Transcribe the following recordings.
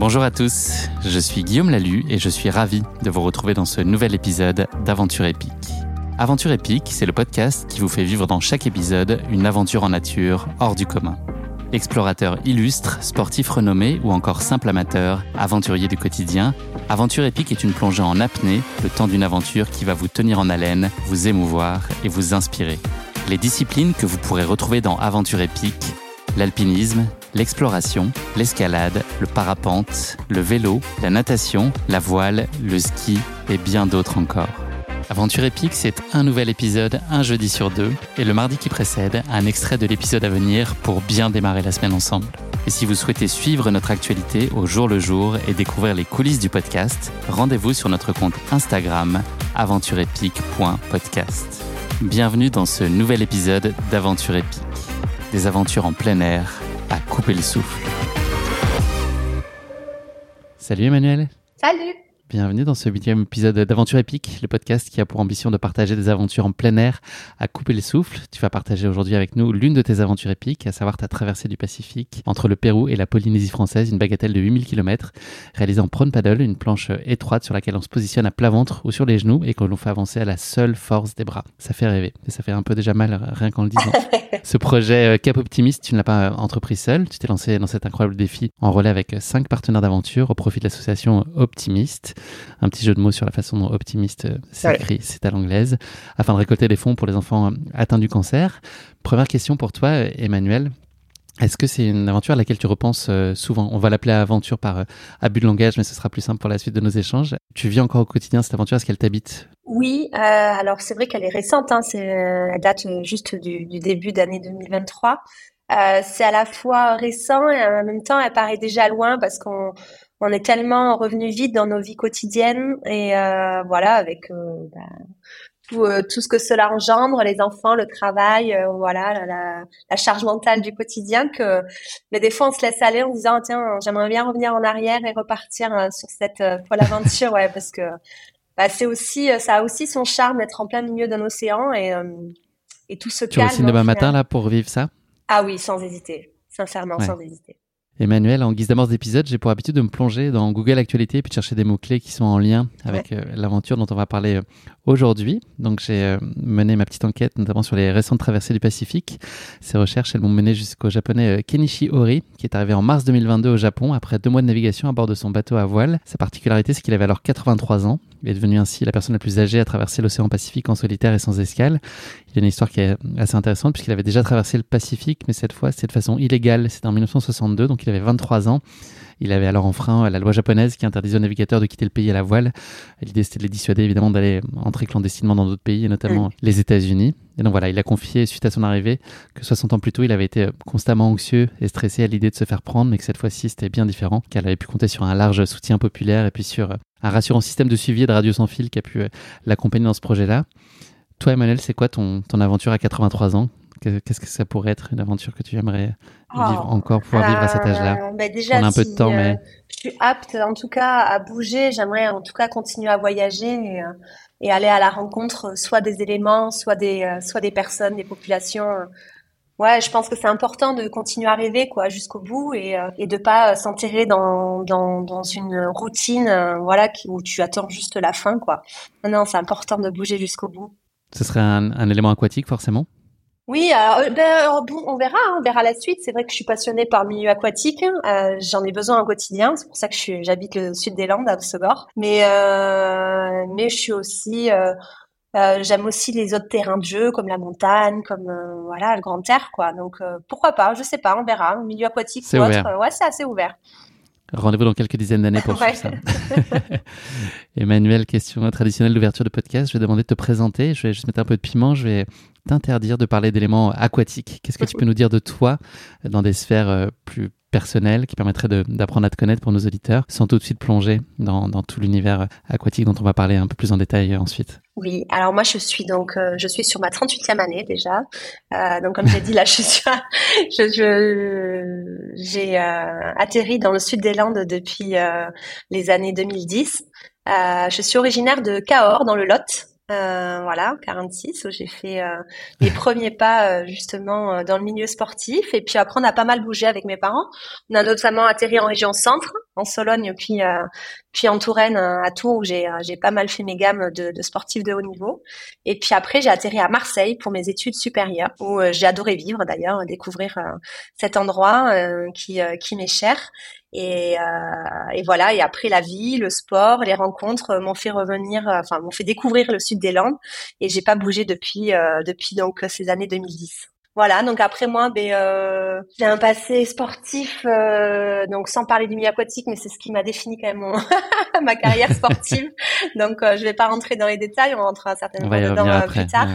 Bonjour à tous, je suis Guillaume Lalu et je suis ravi de vous retrouver dans ce nouvel épisode d'Aventure épique. Aventure épique, c'est le podcast qui vous fait vivre dans chaque épisode une aventure en nature hors du commun. Explorateur illustre, sportif renommé ou encore simple amateur, aventurier du quotidien, Aventure épique est une plongée en apnée, le temps d'une aventure qui va vous tenir en haleine, vous émouvoir et vous inspirer. Les disciplines que vous pourrez retrouver dans Aventure épique, l'alpinisme, l'exploration, l'escalade, le parapente, le vélo, la natation, la voile, le ski et bien d'autres encore. Aventure épique, c'est un nouvel épisode, un jeudi sur deux, et le mardi qui précède, un extrait de l'épisode à venir pour bien démarrer la semaine ensemble. Et si vous souhaitez suivre notre actualité au jour le jour et découvrir les coulisses du podcast, rendez-vous sur notre compte Instagram aventureepique.podcast. Bienvenue dans ce nouvel épisode d'Aventure épique. Des aventures en plein air à couper le souffle. Salut Emmanuel. Salut. Bienvenue dans ce huitième épisode d'Aventure épique, le podcast qui a pour ambition de partager des aventures en plein air à couper le souffle. Tu vas partager aujourd'hui avec nous l'une de tes aventures épiques, à savoir ta traversée du Pacifique entre le Pérou et la Polynésie française, une bagatelle de 8000 km, réalisée en prone paddle, une planche étroite sur laquelle on se positionne à plat ventre ou sur les genoux et que l'on fait avancer à la seule force des bras. Ça fait rêver, et ça fait un peu déjà mal rien qu'en le disant. Ce projet euh, Cap Optimiste, tu ne l'as pas entrepris seul, tu t'es lancé dans cet incroyable défi en relais avec cinq partenaires d'aventure au profit de l'association Optimiste un petit jeu de mots sur la façon dont optimiste euh, s'écrit, c'est à l'anglaise, afin de récolter des fonds pour les enfants euh, atteints du cancer. Première question pour toi, euh, Emmanuel. Est-ce que c'est une aventure à laquelle tu repenses souvent? On va l'appeler aventure par abus de langage, mais ce sera plus simple pour la suite de nos échanges. Tu vis encore au quotidien cette aventure? Est-ce qu'elle t'habite? Oui, alors c'est vrai qu'elle est récente. Hein, c'est, elle date juste du, du début d'année 2023. c'est à la fois récent et en même temps, elle paraît déjà loin parce qu'on on est tellement revenu vite dans nos vies quotidiennes et euh, voilà avec euh, bah, tout, euh, tout, ce que cela engendre, les enfants, le travail, voilà la, la, charge mentale du quotidien que mais des fois on se laisse aller en disant tiens j'aimerais bien revenir en arrière et repartir sur cette folle aventure ouais parce que bah, c'est aussi ça a aussi son charme d'être en plein milieu d'un océan et et tout se tu calme. Tu demain matin là pour vivre ça? Ah oui sans hésiter sincèrement sans hésiter. Emmanuel, en guise d'amorce d'épisode, j'ai pour habitude de me plonger dans Google Actualité et puis de chercher des mots-clés qui sont en lien avec euh, l'aventure dont on va parler euh, aujourd'hui. Donc j'ai euh, mené ma petite enquête notamment sur les récentes traversées du Pacifique. Ces recherches, elles m'ont mené jusqu'au japonais Kenichi Hori, qui est arrivé en mars 2022 au Japon après deux mois de navigation à bord de son bateau à voile. Sa particularité, c'est qu'il avait alors 83 ans. Il est devenu ainsi la personne la plus âgée à traverser l'océan Pacifique en solitaire et sans escale. Il y a une histoire qui est assez intéressante puisqu'il avait déjà traversé le Pacifique, mais cette fois, c'est de façon illégale. C'était en 1962, donc il avait 23 ans. Il avait alors enfreint la loi japonaise qui interdisait aux navigateurs de quitter le pays à la voile. L'idée c'était de les dissuader évidemment d'aller entrer clandestinement dans d'autres pays, et notamment les États-Unis. Et donc voilà, il a confié suite à son arrivée que 60 ans plus tôt, il avait été constamment anxieux et stressé à l'idée de se faire prendre, mais que cette fois-ci c'était bien différent, qu'elle avait pu compter sur un large soutien populaire et puis sur un rassurant système de suivi et de radio sans fil qui a pu euh, l'accompagner dans ce projet-là. Toi, Emmanuel, c'est quoi ton, ton aventure à 83 ans? Qu'est-ce que ça pourrait être une aventure que tu aimerais vivre oh, encore, pouvoir vivre à cet âge-là? euh, bah déjà, On a un peu de temps, mais euh, je suis apte, en tout cas, à bouger. J'aimerais, en tout cas, continuer à voyager et, euh, et, aller à la rencontre, soit des éléments, soit des, soit des personnes, des populations. Ouais, je pense que c'est important de continuer à rêver, quoi, jusqu'au bout et, et de pas s'enterrer dans, dans, dans une routine, voilà, où tu attends juste la fin, quoi. Non, non, c'est important de bouger jusqu'au bout. Ce serait un, un élément aquatique, forcément? Oui, alors, euh, ben, bon, on verra, hein, on verra la suite. C'est vrai que je suis passionnée par le milieu aquatique. Euh, J'en ai besoin au quotidien. C'est pour ça que j'habite le sud des Landes, à Ossegor. Mais euh, mais je suis aussi, euh, euh, j'aime aussi les autres terrains de jeu, comme la montagne, comme voilà le grand air, quoi. Donc pourquoi pas Je sais pas, on verra. Le milieu aquatique autre, ouais, c'est assez ouvert. Rendez-vous dans quelques dizaines d'années pour ouais. ça. Emmanuel, question traditionnelle d'ouverture de podcast. Je vais demander de te présenter. Je vais juste mettre un peu de piment. Je vais t'interdire de parler d'éléments aquatiques. Qu'est-ce que tu peux nous dire de toi dans des sphères euh, plus personnelles qui permettraient d'apprendre à te connaître pour nos auditeurs, sans tout de suite plonger dans, dans tout l'univers aquatique dont on va parler un peu plus en détail ensuite Oui, alors moi je suis donc euh, je suis sur ma 38e année déjà. Euh, donc comme j'ai dit là je suis je j'ai euh, atterri dans le sud des Landes depuis euh, les années 2010. je suis originaire de Cahors dans le Lot. Euh, voilà, 46, où j'ai fait euh, mes premiers pas euh, justement euh, dans le milieu sportif. Et puis après, on a pas mal bougé avec mes parents. On a notamment atterri en région centre, en Sologne, puis puis en Touraine, à Tours, où j'ai j'ai pas mal fait mes gammes de, sportifs de haut niveau. Et puis après, j'ai atterri à Marseille pour mes études supérieures, où j'ai adoré vivre d'ailleurs, découvrir cet endroit qui qui m'est cher. Et, euh, et, voilà. Et après la vie, le sport, les rencontres m'ont fait revenir, enfin m'ont fait découvrir le sud des Landes. Et j'ai pas bougé depuis depuis donc ces années 2010. Voilà, donc après moi, ben, euh, j'ai un passé sportif, euh, donc sans parler du milieu aquatique, mais c'est ce qui m'a défini quand même mon ma carrière sportive. donc euh, je vais pas rentrer dans les détails, on rentrera certainement dedans euh, plus tard.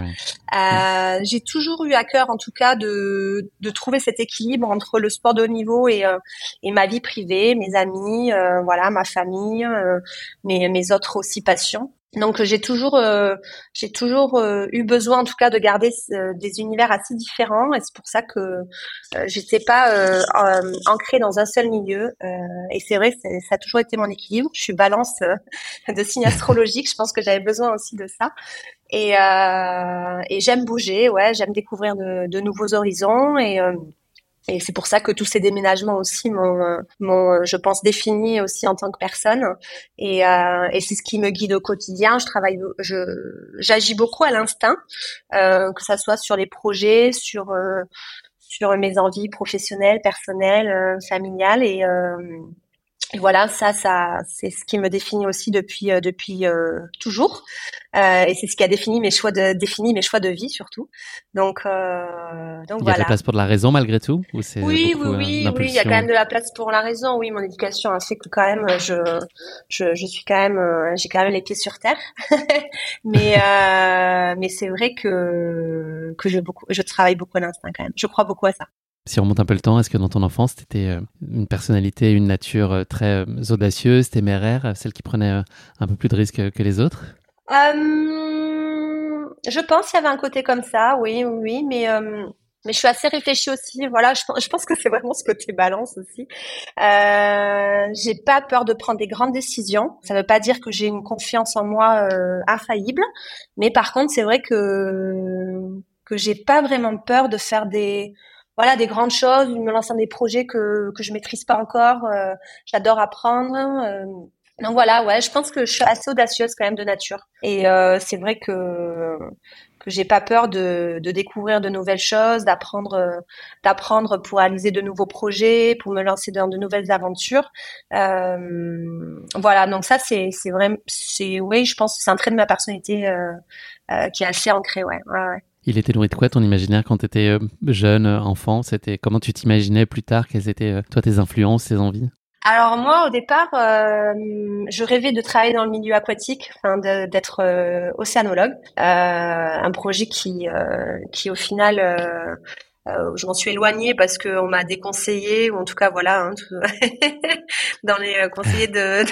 Euh, j'ai toujours eu à cœur, en tout cas, de, de trouver cet équilibre entre le sport de haut niveau et, euh, et ma vie privée, mes amis, voilà, ma famille, mes, mes autres aussi passions. Donc j'ai toujours euh, j'ai toujours euh, eu besoin en tout cas de garder euh, des univers assez différents. Et c'est pour ça que j'étais pas ancrée dans un seul milieu. Et c'est vrai ça a toujours été mon équilibre. Je suis balance de signes astrologiques, je pense que j'avais besoin aussi de ça. Et, et j'aime bouger, ouais, j'aime découvrir de, de, nouveaux horizons. Et et c'est pour ça que tous ces déménagements aussi m'ont, m'ont je pense, défini aussi en tant que personne. Et, euh, et c'est ce qui me guide au quotidien. Je travaille, je, j'agis beaucoup à l'instinct, euh, que ça soit sur les projets, sur euh, sur mes envies professionnelles, personnelles, euh, familiales. Et, euh, et voilà, ça, ça, c'est ce qui me définit aussi depuis euh, depuis euh, toujours, euh, et c'est ce qui a défini mes choix de défini mes choix de vie surtout. Donc, euh, donc il y a de la place pour de la raison malgré tout, ou c'est oui, oui, oui, oui, il y a quand même de la place pour la raison. Oui, mon éducation a fait que quand même, je, je, je suis quand même, j'ai quand même les pieds sur terre. mais mais c'est vrai que que je beaucoup, je travaille beaucoup à l'instinct quand même. Je crois beaucoup à ça. Si on remonte un peu le temps, est-ce que dans ton enfance, tu euh, une personnalité, une nature euh, très euh, audacieuse, téméraire, celle qui prenait un peu plus de risques que les autres? Je pense qu'il y avait un côté comme ça, oui, oui, mais je suis assez réfléchie aussi. Voilà, je, pense que c'est vraiment ce côté balance aussi. Euh, j'ai pas peur de prendre des grandes décisions. Ça veut pas dire que j'ai une confiance en moi infaillible, mais par contre, c'est vrai que que j'ai pas vraiment peur de faire des voilà des grandes choses, me lancer dans des projets que que je maîtrise pas encore. Euh, j'adore apprendre. Euh, donc voilà, ouais, je pense que je suis assez audacieuse quand même de nature. Et euh, c'est vrai que que j'ai pas peur de, de découvrir de nouvelles choses, d'apprendre d'apprendre pour réaliser de nouveaux projets, pour me lancer dans de nouvelles aventures. voilà, donc ça c'est c'est vrai, c'est oui, je pense que c'est un trait de ma personnalité qui est assez ancré, ouais. ouais, ouais. Il était nourri de quoi ton imaginaire quand tu étais euh, jeune, euh, enfant? C'était comment tu t'imaginais plus tard Quelles étaient euh, toi tes influences, tes envies? Alors moi, au départ, je rêvais de travailler dans le milieu aquatique, d'être océanologue, un projet qui, qui au final euh, je m'en suis éloignée parce qu'on m'a déconseillé, ou en tout cas voilà, hein, dans les euh, conseillers de,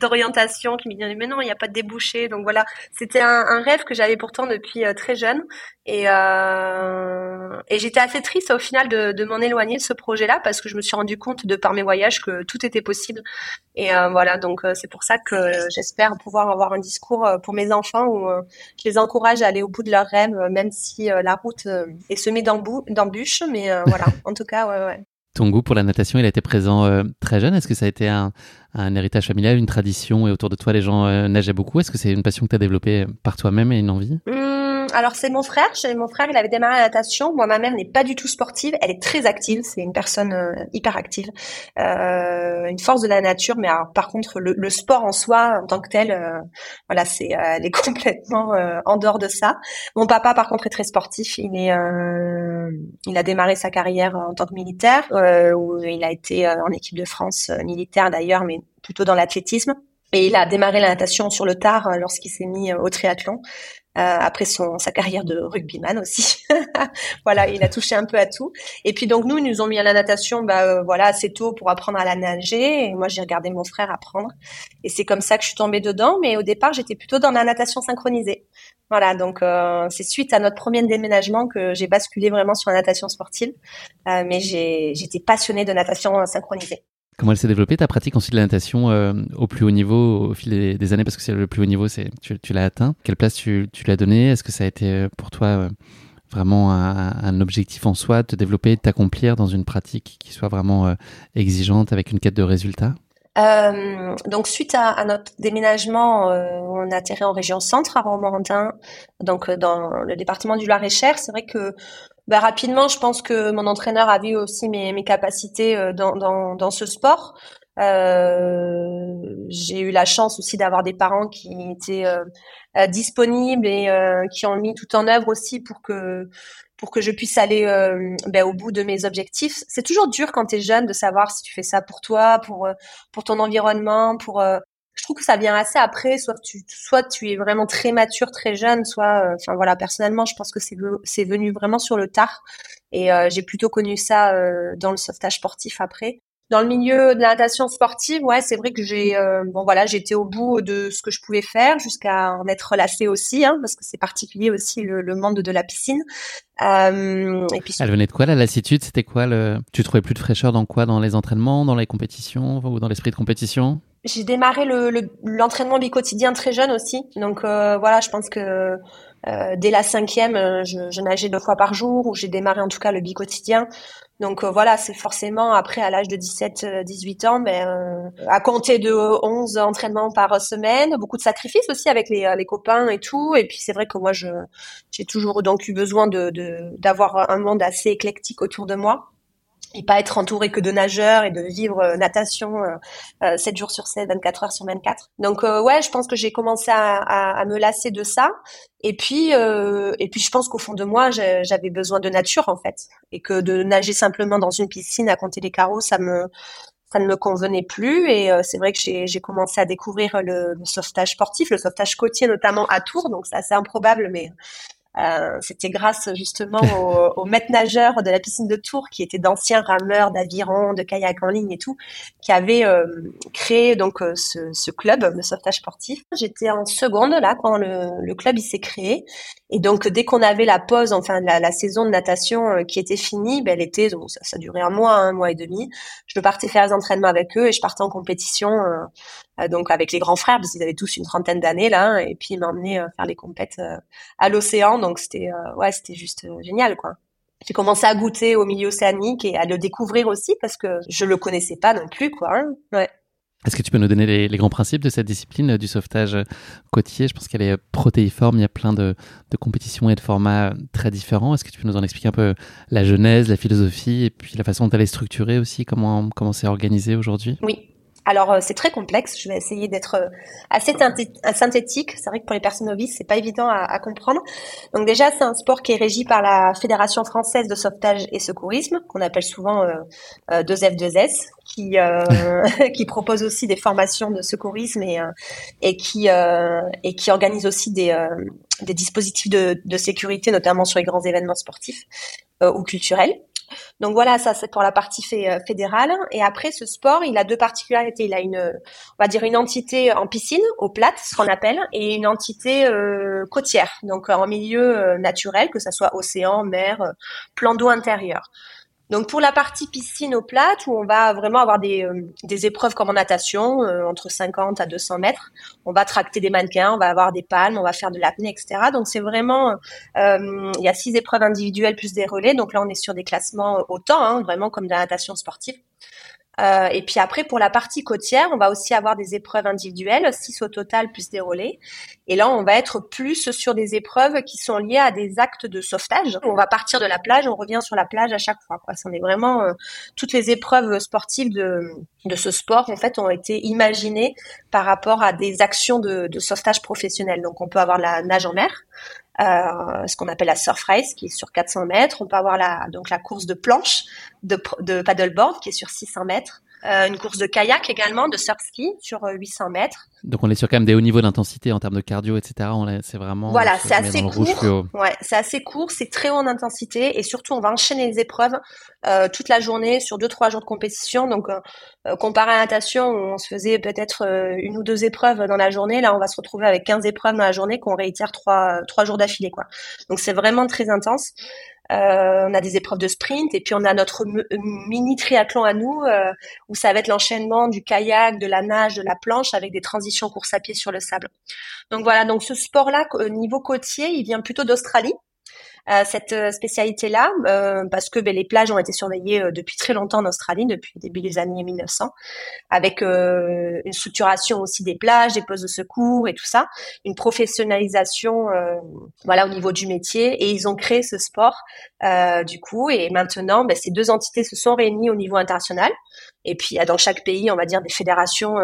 d'orientation qui me disaient mais non, il n'y a pas de débouché. Donc voilà, c'était un, un rêve que j'avais pourtant depuis euh, très jeune, et, euh, et j'étais assez triste au final de, de m'en éloigner de ce projet-là parce que je me suis rendu compte de par mes voyages que tout était possible. Et euh, voilà, donc c'est pour ça que j'espère pouvoir avoir un discours pour mes enfants où je les encourage à aller au bout de leurs rêves, même si la route est semée d'embûches d'embûches, mais euh, voilà, en tout cas, ouais, ouais. Ton goût pour la natation, il a été présent euh, très jeune. Est-ce que ça a été un, un, héritage familial, une tradition et autour de toi les gens euh, nageaient beaucoup? Est-ce que c'est une passion que tu as développée par toi-même et une envie? Mmh, alors c'est mon frère. Mon frère, il avait démarré la natation. Moi, ma mère n'est pas du tout sportive. Elle est très active. C'est une personne euh, hyper active, euh, une force de la nature. Mais par contre, le, sport en soi, en tant que tel, euh, voilà, c'est, elle est complètement en dehors de ça. Mon papa, par contre, est très sportif. Il est, il a démarré sa carrière en tant que militaire, où il a été en équipe de France militaire d'ailleurs, mais plutôt dans l'athlétisme. Et il a démarré la natation sur le tard lorsqu'il s'est mis au triathlon. Euh, après son sa carrière de rugbyman aussi. voilà, il a touché un peu à tout. Et puis donc nous, ils nous ont mis à la natation, bah euh, voilà, assez tôt pour apprendre à la nager. Et moi, j'ai regardé mon frère apprendre. Et c'est comme ça que je suis tombée dedans. Mais au départ, j'étais plutôt dans la natation synchronisée. Voilà, donc euh, c'est suite à notre premier déménagement que j'ai basculé vraiment sur la natation sportive. mais j'étais passionnée de natation synchronisée. Comment elle s'est développée ta pratique ensuite de la natation euh, au plus haut niveau au fil des, années parce que c'est le plus haut niveau c'est tu, l'as atteint quelle place tu, tu l'as donné est-ce que ça a été euh, pour toi euh, vraiment un, objectif en soi de te développer de t'accomplir dans une pratique qui soit vraiment exigeante avec une quête de résultats? Donc suite à, notre déménagement, on a atterri en région centre à Romorantin, donc dans le département du Loir-et-Cher. C'est vrai que bah, rapidement, je pense que mon entraîneur a vu aussi mes, mes capacités euh, dans, dans, dans, ce sport. Euh, j'ai eu la chance aussi d'avoir des parents qui étaient disponibles et qui ont mis tout en œuvre aussi pour que pour que je puisse aller euh, ben, au bout de mes objectifs. C'est toujours dur quand tu es jeune de savoir si tu fais ça pour toi, pour euh, pour ton environnement, pour euh, je trouve que ça vient assez après, soit tu soit tu es vraiment très mature, très jeune, soit enfin voilà, personnellement, je pense que c'est c'est venu vraiment sur le tard. Et j'ai plutôt connu ça dans le sauvetage sportif après. Dans le milieu de la natation sportive, ouais, c'est vrai que j'ai euh, bon voilà, j'étais au bout de ce que je pouvais faire jusqu'à en être lassée aussi, hein, parce que c'est particulier aussi le, monde de la piscine. Euh, et puis, Elle venait de quoi la lassitude? C'était quoi le Tu trouvais plus de fraîcheur dans quoi? Dans les entraînements, dans les compétitions? Ou dans l'esprit de compétition? J'ai démarré l'entraînement le, quotidien très jeune aussi, donc euh, voilà, je pense que euh, dès la cinquième, euh, je, je, nageais deux fois par jour, ou j'ai démarré en tout cas le bi-quotidien. Donc euh, voilà, c'est forcément après à l'âge de 17-18 ans, mais à compter de 11 entraînements par semaine, beaucoup de sacrifices aussi avec les, les copains et tout. Et puis c'est vrai que moi, j'ai toujours donc eu besoin de d'avoir un monde assez éclectique autour de moi et pas être entouré que de nageurs et de vivre euh, natation euh, 7 euh, jours sur 7, 24 heures sur 24. Donc euh, ouais, je pense que j'ai commencé à, à, à, me lasser de ça. Et puis et puis je pense qu'au fond de moi, j'avais besoin de nature en fait, et que de nager simplement dans une piscine à compter les carreaux, ça me ça ne me convenait plus et c'est vrai que j'ai commencé à découvrir le, le, sauvetage sportif, le sauvetage côtier notamment à Tours, donc c'est assez improbable, mais euh, c'était grâce justement aux, aux maîtres nageurs de la piscine de Tours, qui étaient d'anciens rameurs d'aviron, de kayak en ligne et tout, qui avaient euh, créé donc euh, ce, ce, club de sauvetage sportif. J'étais en seconde là quand le, le club il s'est créé, et donc dès qu'on avait la pause, enfin la, la saison de natation qui était finie, ben, donc ça, ça durait un mois, un mois et demi. Je partais faire les entraînements avec eux et je partais en compétition euh, donc avec les grands frères, parce qu'ils avaient tous une trentaine d'années là, et puis ils m'emmenaient euh, faire les compètes euh, à l'océan, donc c'était ouais, c'était juste génial quoi. J'ai commencé à goûter au milieu océanique et à le découvrir aussi parce que je le connaissais pas non plus quoi. Hein. Ouais. Est-ce que tu peux nous donner les, les, grands principes de cette discipline du sauvetage côtier? Je pense qu'elle est protéiforme, il y a plein de, de, compétitions et de formats très différents. Est-ce que tu peux nous en expliquer un peu la genèse, la philosophie et puis la façon dont elle est structurée aussi, comment comment c'est organisé aujourd'hui? Oui, alors euh, c'est très complexe. Je vais essayer d'être euh, assez synthétique. C'est vrai que pour les personnes novices, c'est pas évident à, comprendre. Donc déjà, c'est un sport qui est régi par la Fédération française de sauvetage et secourisme, qu'on appelle souvent euh, 2F2S, qui qui propose aussi des formations de secourisme et et qui et qui organise aussi des des dispositifs de, de sécurité, notamment sur les grands événements sportifs ou culturels. Donc voilà, ça c'est pour la partie euh, fédérale. Et après, ce sport, il a deux particularités. Il a une, on va dire une entité en piscine, au plat, ce qu'on appelle, et une entité euh, côtière, donc en milieu euh, naturel, que ça soit océan, mer, plan d'eau intérieur. Donc pour la partie piscine au plat, où on va vraiment avoir des, euh, des épreuves comme en natation, euh, entre 50 à 200 mètres, on va tracter des mannequins, on va avoir des palmes, on va faire de l'apnée, etc. Donc c'est vraiment, euh, il y a six épreuves individuelles plus des relais. Donc là on est sur des classements au temps, hein, vraiment comme de la natation sportive. Euh, et puis après, pour la partie côtière, on va aussi avoir des épreuves individuelles, 6 au total plus des. Et là, on va être plus sur des épreuves qui sont liées à des actes de sauvetage. On va partir de la plage, on revient sur la plage à chaque fois. Quoi. Ça, est vraiment euh, toutes les épreuves sportives de, de ce sport en fait ont été imaginées par rapport à des actions de, de sauvetage professionnel. Donc, on peut avoir la nage en mer, euh, ce qu'on appelle la surf race qui est sur 400 mètres. On peut avoir la, donc la course de planche de, de paddleboard qui est sur 600 mètres. Euh, une course de kayak également, de surf ski sur 800 euh, mètres. Donc on est sur quand même des hauts niveaux d'intensité en termes de cardio, etc. C'est vraiment voilà, c'est assez court. Ouais, c'est assez court, c'est très haut en intensité et surtout on va enchaîner les épreuves euh, toute la journée sur deux trois jours de compétition. Donc euh, comparé à la natation où on se faisait peut-être une ou deux épreuves dans la journée, là on va se retrouver avec 15 épreuves dans la journée qu'on réitère trois trois jours d'affilée quoi. Donc c'est vraiment très intense. Euh, on a des épreuves de sprint et puis on a notre mini triathlon à nous euh, où ça va être l'enchaînement du kayak, de la nage, de la planche avec des transitions course à pied sur le sable. Donc voilà, donc ce sport-là au niveau côtier, il vient plutôt d'Australie. Euh, cette euh, spécialité-là euh, parce que ben, les plages ont été surveillées depuis très longtemps en Australie, depuis le début des années 1900, avec une structuration aussi des plages, des postes de secours et tout ça, une professionnalisation voilà au niveau du métier et ils ont créé ce sport du coup et maintenant ben, ces deux entités se sont réunies au niveau international et puis dans chaque pays on va dire des fédérations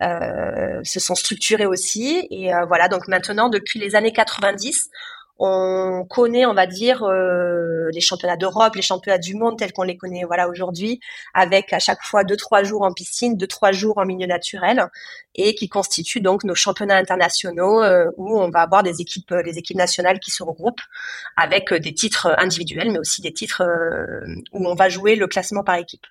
se sont structurées aussi et voilà donc maintenant depuis les années 90 on connaît, on va dire, euh, les championnats d'Europe, les championnats du monde tels qu'on les connaît voilà aujourd'hui, avec à chaque fois deux trois jours en piscine, deux trois jours en milieu naturel, et qui constituent donc nos championnats internationaux euh, où on va avoir des équipes, les équipes nationales qui se regroupent avec des titres individuels, mais aussi des titres euh, où on va jouer le classement par équipe.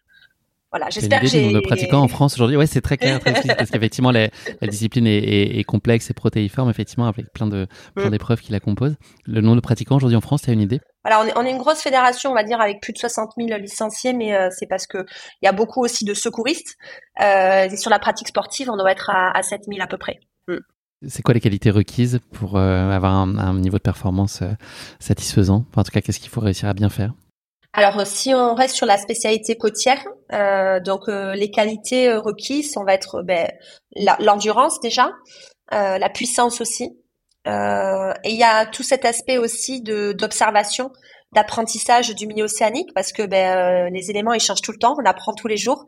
Voilà, j'espère que j'ai. de pratiquants en France aujourd'hui, ouais, c'est très clair, très parce qu'effectivement la, discipline est, complexe et protéiforme, effectivement, avec plein de plein mm. d'épreuves qui la composent. Le nombre de pratiquants aujourd'hui en France, tu as une idée? Voilà, on est, on est, une grosse fédération, on va dire, avec plus de 60 000 licenciés, mais euh, c'est parce que il y a beaucoup aussi de secouristes. Euh, et sur la pratique sportive, on doit être à, à 7 000 à peu près. Mm. C'est quoi les qualités requises pour euh, avoir un, un, niveau de performance satisfaisant? En tout cas, qu'est-ce qu'il faut réussir à bien faire? Alors, si on reste sur la spécialité côtière, euh, donc euh, les qualités euh, requises, on va être ben, l'endurance déjà, la puissance aussi, et il y a tout cet aspect aussi de d'observation, d'apprentissage du milieu océanique, parce que ben, les éléments ils changent tout le temps, on apprend tous les jours,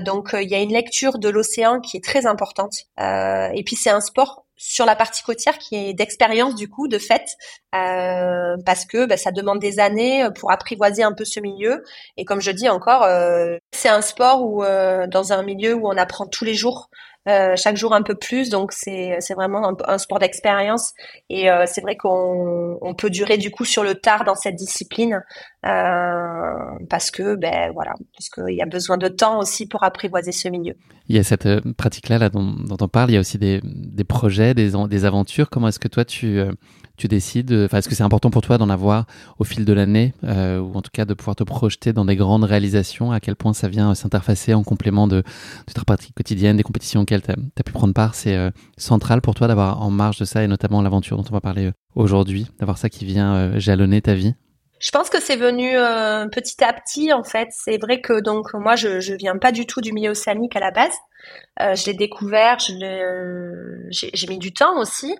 donc il y a une lecture de l'océan qui est très importante, et puis c'est un sport sur la partie côtière qui est d'expérience du coup de fait euh, parce que bah, ça demande des années pour apprivoiser un peu ce milieu. Et comme je dis encore euh, c'est un sport où euh, dans un milieu où on apprend tous les jours euh, chaque jour un peu plus. Donc c'est c'est vraiment un, sport d'expérience et euh, c'est vrai qu'on on peut durer du coup sur le tard dans cette discipline euh, parce que ben voilà parce qu'il y a besoin de temps aussi pour apprivoiser ce milieu. Il y a cette pratique là, dont on parle. Il y a aussi des, des projets, des, des aventures. Comment est-ce que toi tu tu décides Enfin, est-ce que c'est important pour toi d'en avoir au fil de l'année, euh, ou en tout cas de pouvoir te projeter dans des grandes réalisations? À quel point ça vient s'interfacer en complément de, ta pratique quotidienne, des compétitions auxquelles tu as, pu prendre part? C'est euh, central pour toi d'avoir en marge de ça, et notamment l'aventure dont on va parler euh, aujourd'hui, d'avoir ça qui vient jalonner ta vie? Je pense que c'est venu petit à petit en fait. C'est vrai que donc moi je je viens pas du tout du milieu océanique à la base. Je l'ai découvert, j'ai mis du temps aussi.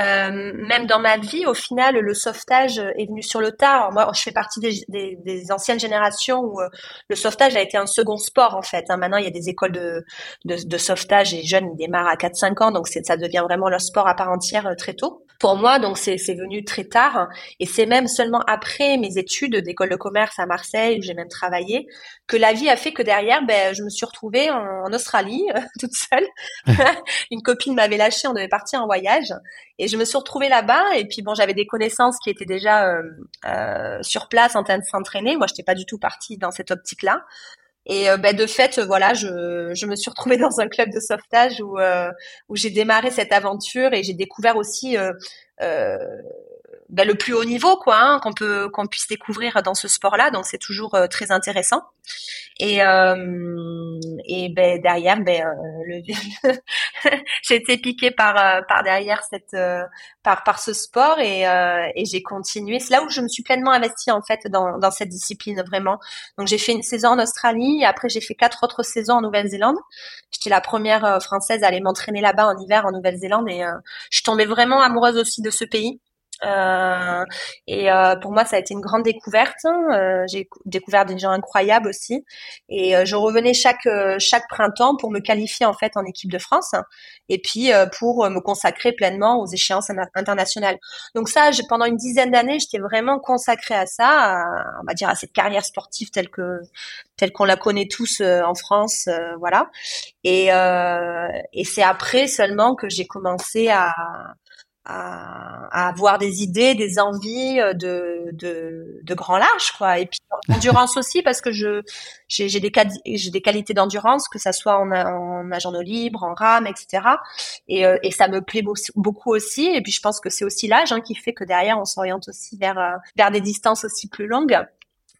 Euh, même dans ma vie, au final, le sauvetage est venu sur le tard. moi, je fais partie des, des, des anciennes générations où euh, le sauvetage a été un second sport en fait. Hein. Maintenant, il y a des écoles de, de, de sauvetage et jeunes ils démarrent à 4-5 ans, donc ça devient vraiment leur sport à part entière euh, très tôt. Pour moi, donc c'est venu très tard et c'est même seulement après mes études d'école de commerce à Marseille où j'ai même travaillé que la vie a fait que derrière, ben, je me suis retrouvée en, Australie toute seule. Une copine m'avait lâchée, on devait partir en voyage et je me suis retrouvée là-bas et puis bon, j'avais des connaissances qui étaient déjà euh, euh, sur place en train de s'entraîner. Moi, je n'étais pas du tout partie dans cette optique-là. Et euh, ben, de fait, voilà, je, je me suis retrouvée dans un club de sauvetage où, où j'ai démarré cette aventure et j'ai découvert aussi ben, le plus haut niveau quoi hein, qu'on peut qu'on puisse découvrir dans ce sport-là. Donc c'est toujours euh, très intéressant. Et euh, et ben derrière ben euh, j'ai été piquée par euh, par derrière cette par par ce sport et et j'ai continué. C'est là où je me suis pleinement investie en fait dans dans cette discipline vraiment. Donc j'ai fait une saison en Australie après j'ai fait quatre autres saisons en Nouvelle-Zélande. J'étais la première française à aller m'entraîner là-bas en hiver en Nouvelle-Zélande et je tombais vraiment amoureuse aussi de ce pays. Euh, et euh, pour moi, ça a été une grande découverte. Hein. Euh, j'ai découvert des gens incroyables aussi. Et je revenais chaque chaque printemps pour me qualifier en fait en équipe de France. Et puis pour me consacrer pleinement aux échéances internationales. Donc ça, pendant une dizaine d'années, j'étais vraiment consacrée à ça, on va dire à cette carrière sportive telle que telle qu'on la connaît tous en France, voilà. Et et c'est après seulement que j'ai commencé à à, avoir des idées, des envies euh, de, de, de grand large, quoi. Et puis endurance aussi parce que je j'ai des j'ai des qualités d'endurance, que ça soit en, en eau libre, en rame, etc. Et, euh, et ça me plaît beaucoup aussi. Et puis je pense que c'est aussi l'âge hein, qui fait que derrière on s'oriente aussi vers euh, vers des distances aussi plus longues.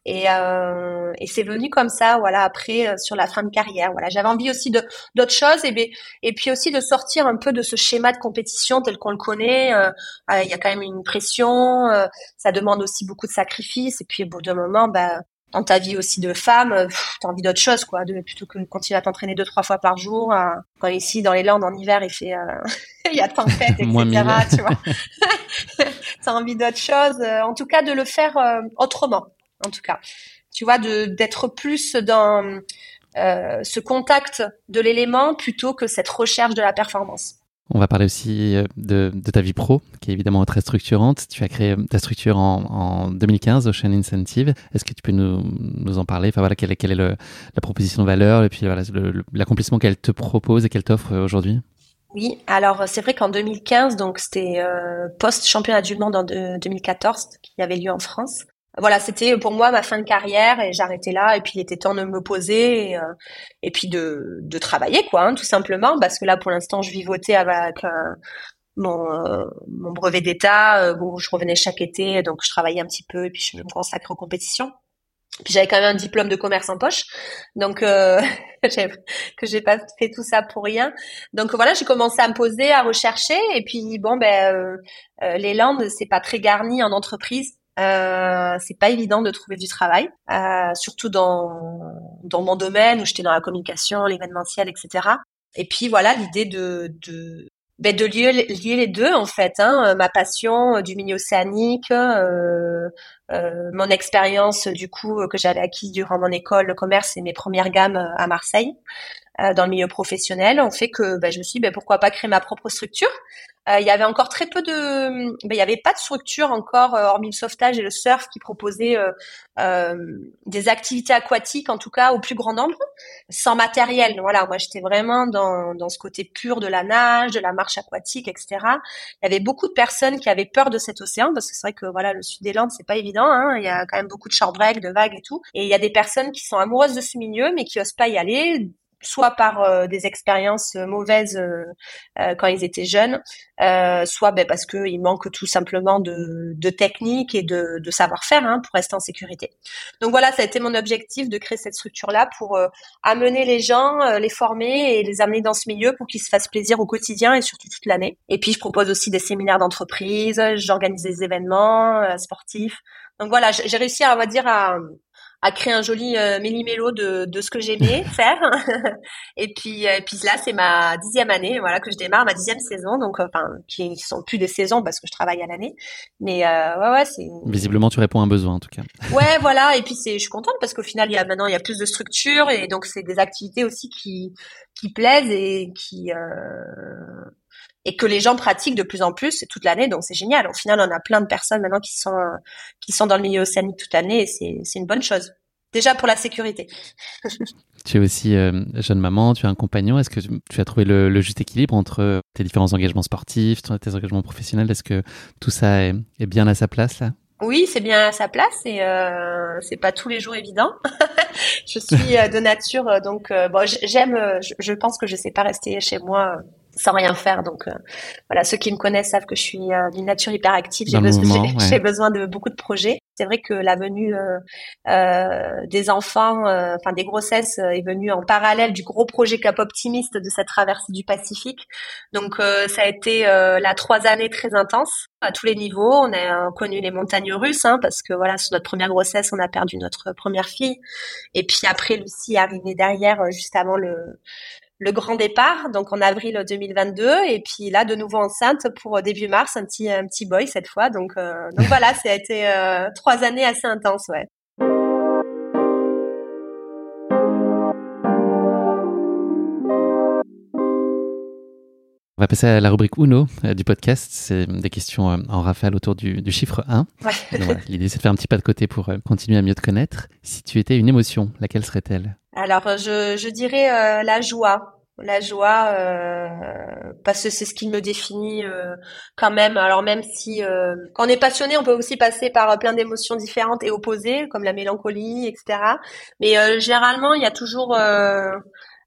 Et, euh, et c'est venu comme ça, voilà, après euh, sur la fin de carrière. Voilà, j'avais envie aussi de d'autres choses et et puis aussi de sortir un peu de ce schéma de compétition tel qu'on le connaît. Euh, il y a quand même une pression, ça demande aussi beaucoup de sacrifices et puis au bout d'un moment, bah dans ta vie aussi de femme, tu as envie d'autre chose, quoi, de, plutôt que de continuer à t'entraîner deux trois fois par jour. quand ici dans les Landes en hiver il fait, il y a tempête, etc. tu vois, t'as envie d'autre chose. En tout cas, de le faire autrement en tout cas. Tu vois, de d'être plus dans euh, ce contact de l'élément plutôt que cette recherche de la performance. On va parler aussi euh, de, ta vie pro, qui est évidemment très structurante. Tu as créé ta structure en, 2015, Ocean Incentive. Est-ce que tu peux nous, en parler? Enfin voilà, quelle est, quelle est la proposition de valeur et puis voilà, l'accomplissement qu'elle te propose et qu'elle t'offre aujourd'hui? Oui, alors c'est vrai qu'en 2015, donc c'était euh, post championnat du monde en 2014 qui avait lieu en France voilà, c'était pour moi ma fin de carrière et j'arrêtais là. Et puis il était temps de me poser et, euh, puis de, de travailler, quoi, hein, tout simplement, parce que là pour l'instant je vivotais avec euh, mon, euh, mon brevet d'état. bon, je revenais chaque été, donc je travaillais un petit peu et puis je me consacrais aux compétitions. Puis j'avais quand même un diplôme de commerce en poche, donc euh, que j'ai pas fait tout ça pour rien. Donc voilà, j'ai commencé à me poser, à rechercher, et puis bon ben les Landes c'est pas très garni en entreprise. Euh, c'est pas évident de trouver du travail, euh, surtout dans dans mon domaine où j'étais dans la communication, l'événementiel, etc. Et puis voilà l'idée de de ben de lier, lier les deux en fait, hein, ma passion du milieu océanique, euh, euh, mon expérience du coup que j'avais acquise durant mon école de commerce et mes premières gammes à Marseille dans le milieu professionnel, ont fait que ben, je me suis dit ben, pourquoi pas créer ma propre structure euh, il y avait encore très peu de, ben, il y avait pas de structure encore euh, hormis le sauvetage et le surf qui proposait euh, euh, des activités aquatiques en tout cas au plus grand nombre, sans matériel. Voilà, moi j'étais vraiment dans, dans ce côté pur de la nage, de la marche aquatique, etc. Il y avait beaucoup de personnes qui avaient peur de cet océan parce que c'est vrai que voilà le sud des Landes c'est pas évident, hein, il y a quand même beaucoup de short de vagues et tout. Et il y a des personnes qui sont amoureuses de ce milieu mais qui osent pas y aller soit par euh, des expériences euh, mauvaises euh, quand ils étaient jeunes, soit ben, parce qu'il manque tout simplement de, de technique et de, de savoir-faire hein, pour rester en sécurité. Donc voilà, ça a été mon objectif de créer cette structure-là pour amener les gens, les former et les amener dans ce milieu pour qu'ils se fassent plaisir au quotidien et surtout toute l'année. Et puis je propose aussi des séminaires d'entreprise, j'organise des événements sportifs. Donc voilà, j'ai réussi, à, on va dire, à, à créer un joli euh, méli-mélo de, de ce que j'aimais faire. et puis, euh, et puis là, c'est ma dixième année, voilà, que je démarre, ma dixième saison, donc enfin, qui sont plus des saisons parce que je travaille à l'année. Mais euh, ouais, ouais, c'est. Visiblement, tu réponds à un besoin en tout cas. ouais, voilà. Et puis c'est, je suis contente parce qu'au final, il y a maintenant, il y a plus de structure et donc c'est des activités aussi qui qui plaisent et qui euh, et que les gens pratiquent de plus en plus toute l'année, donc c'est génial. Au final, on a plein de personnes maintenant qui sont qui sont dans le milieu océanique toute l'année, et c'est c'est une bonne chose. Déjà pour la sécurité. tu es aussi euh, jeune maman, tu as un compagnon. Est-ce que tu as trouvé le, juste équilibre entre tes différents engagements sportifs, tes engagements professionnels? Est-ce que tout ça est, est, bien à sa place là? Oui, c'est bien à sa place et euh, c'est pas tous les jours évident. je suis euh, de nature euh, donc bon, j'aime. Je, je, pense que je sais pas rester chez moi sans rien faire. Donc euh, voilà, ceux qui me connaissent savent que je suis euh, d'une nature hyperactive. J'ai besoin, j'ai besoin de beaucoup de projets. C'est vrai que la venue euh, des enfants, enfin des grossesses, est venue en parallèle du gros projet Cap Optimiste de cette traversée du Pacifique. Donc ça a été la trois années très intenses à tous les niveaux. On a connu les montagnes russes, hein, parce que voilà, sur notre première grossesse, on a perdu notre première fille. Et puis après, Lucie est arrivée derrière, juste avant le le grand départ, donc en avril 2022, et puis là de nouveau enceinte pour début mars, un petit un petit boy cette fois. Donc euh, donc voilà, ça a été euh, trois années assez intenses, ouais. On va passer à la rubrique Uno euh, du podcast. C'est des questions en rafale autour du, chiffre 1. Ouais. L'idée, c'est de faire un petit pas de côté pour continuer à mieux te connaître. Si tu étais une émotion, laquelle serait-elle? Alors, je, je dirais la joie la joie euh, parce que c'est ce qui me définit euh, quand même alors même si euh, quand on est passionné on peut aussi passer par plein d'émotions différentes et opposées comme la mélancolie etc mais généralement il y a toujours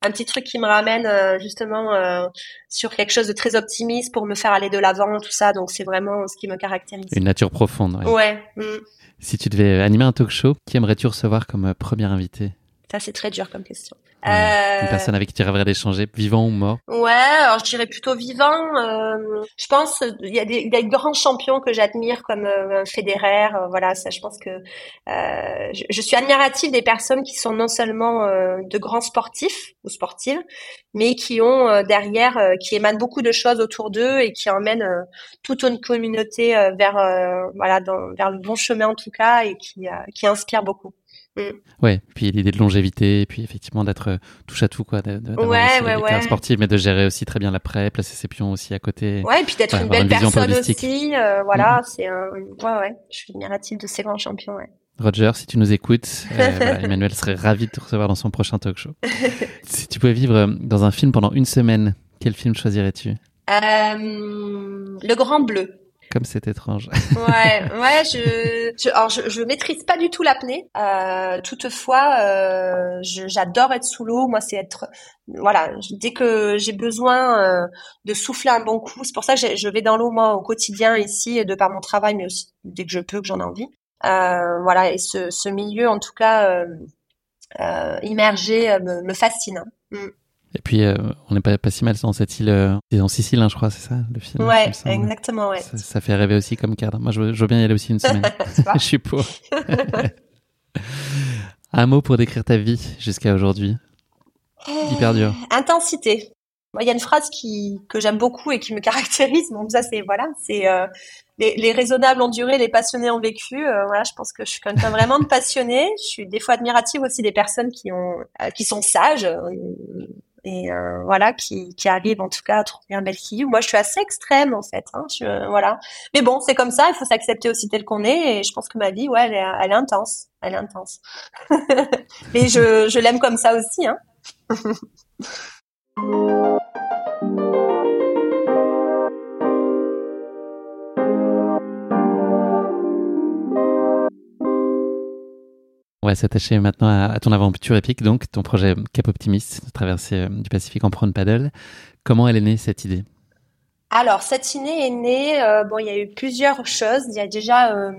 un petit truc qui me ramène euh, justement euh, sur quelque chose de très optimiste pour me faire aller de l'avant, tout ça. Donc c'est vraiment ce qui me caractérise. Une nature profonde. Ouais. ouais. Mm. Si tu devais animer un talk show, qui aimerais-tu recevoir comme premier invité? Ça c'est très dur comme question. Euh... Une personne avec qui tu rêverais d'échanger, vivant ou mort Ouais, alors je dirais plutôt vivant. Euh, je pense il y a des, des grands champions que j'admire comme euh, Federer. Euh, voilà, ça, je pense que euh, je, je, suis admirative des personnes qui sont non seulement euh, de grands sportifs ou sportives, mais qui ont derrière, qui émanent beaucoup de choses autour d'eux et qui emmènent toute une communauté vers voilà dans, vers le bon chemin en tout cas et qui qui inspire beaucoup. Mm. Ouais, puis l'idée de longévité, et puis effectivement d'être euh, touche à tout, quoi, de, de, ouais, ouais, ouais. sportive, mais de gérer aussi très bien l'après, placer ses pions aussi à côté. Ouais, et puis d'être une belle personne aussi, euh, voilà, mm. c'est un, ouais, ouais, je suis admirative de ces grands champions, ouais. Roger, si tu nous écoutes, euh, voilà, Emmanuel serait ravi de te recevoir dans son prochain talk show. si tu pouvais vivre dans un film pendant une semaine, quel film choisirais-tu? Le Grand Bleu. Comme c'est étrange. ouais, ouais, je, je, alors je, je maîtrise pas du tout l'apnée. Euh, toutefois, euh, j'adore être sous l'eau. Moi, c'est être, voilà, dès que j'ai besoin euh, de souffler un bon coup, c'est pour ça que je vais dans l'eau moi au quotidien ici, de par mon travail, mais aussi dès que je peux, que j'en ai envie. Voilà, et ce, ce milieu, en tout cas, immergé, me, me fascine. Mm. Et puis, euh, on n'est pas, pas si mal dans cette île, euh, en Sicile, hein, je crois, c'est ça, le film Ouais, exactement, ouais. Ça, fait rêver aussi comme cadre. Moi, je veux, bien y aller aussi une semaine. je suis pour. Un mot pour décrire ta vie jusqu'à aujourd'hui. Hyper dur. Intensité. Il y a une phrase qui que j'aime beaucoup et qui me caractérise. Donc ça, c'est voilà, c'est euh, les, les, raisonnables ont duré, les passionnés ont vécu. Euh, voilà, je pense que je suis quelqu'un vraiment de passionné. Je suis des fois admirative aussi des personnes qui ont euh, qui sont sages et euh, voilà qui, arrive en tout cas à trouver un bel équilibre. Moi, je suis assez extrême en fait. Hein. Mais bon, c'est comme ça. Il faut s'accepter aussi tel qu'on est. Et je pense que ma vie, ouais, elle est, elle est intense. Elle est intense. Mais je, je l'aime comme ça aussi. Hein. va s'attacher maintenant à, ton aventure épique, donc ton projet Cap Optimiste, de traverser euh, du Pacifique en prone paddle. Comment elle est née cette idée? Alors cette idée est née. Euh, bon, il y a eu plusieurs choses. Il y a déjà, euh,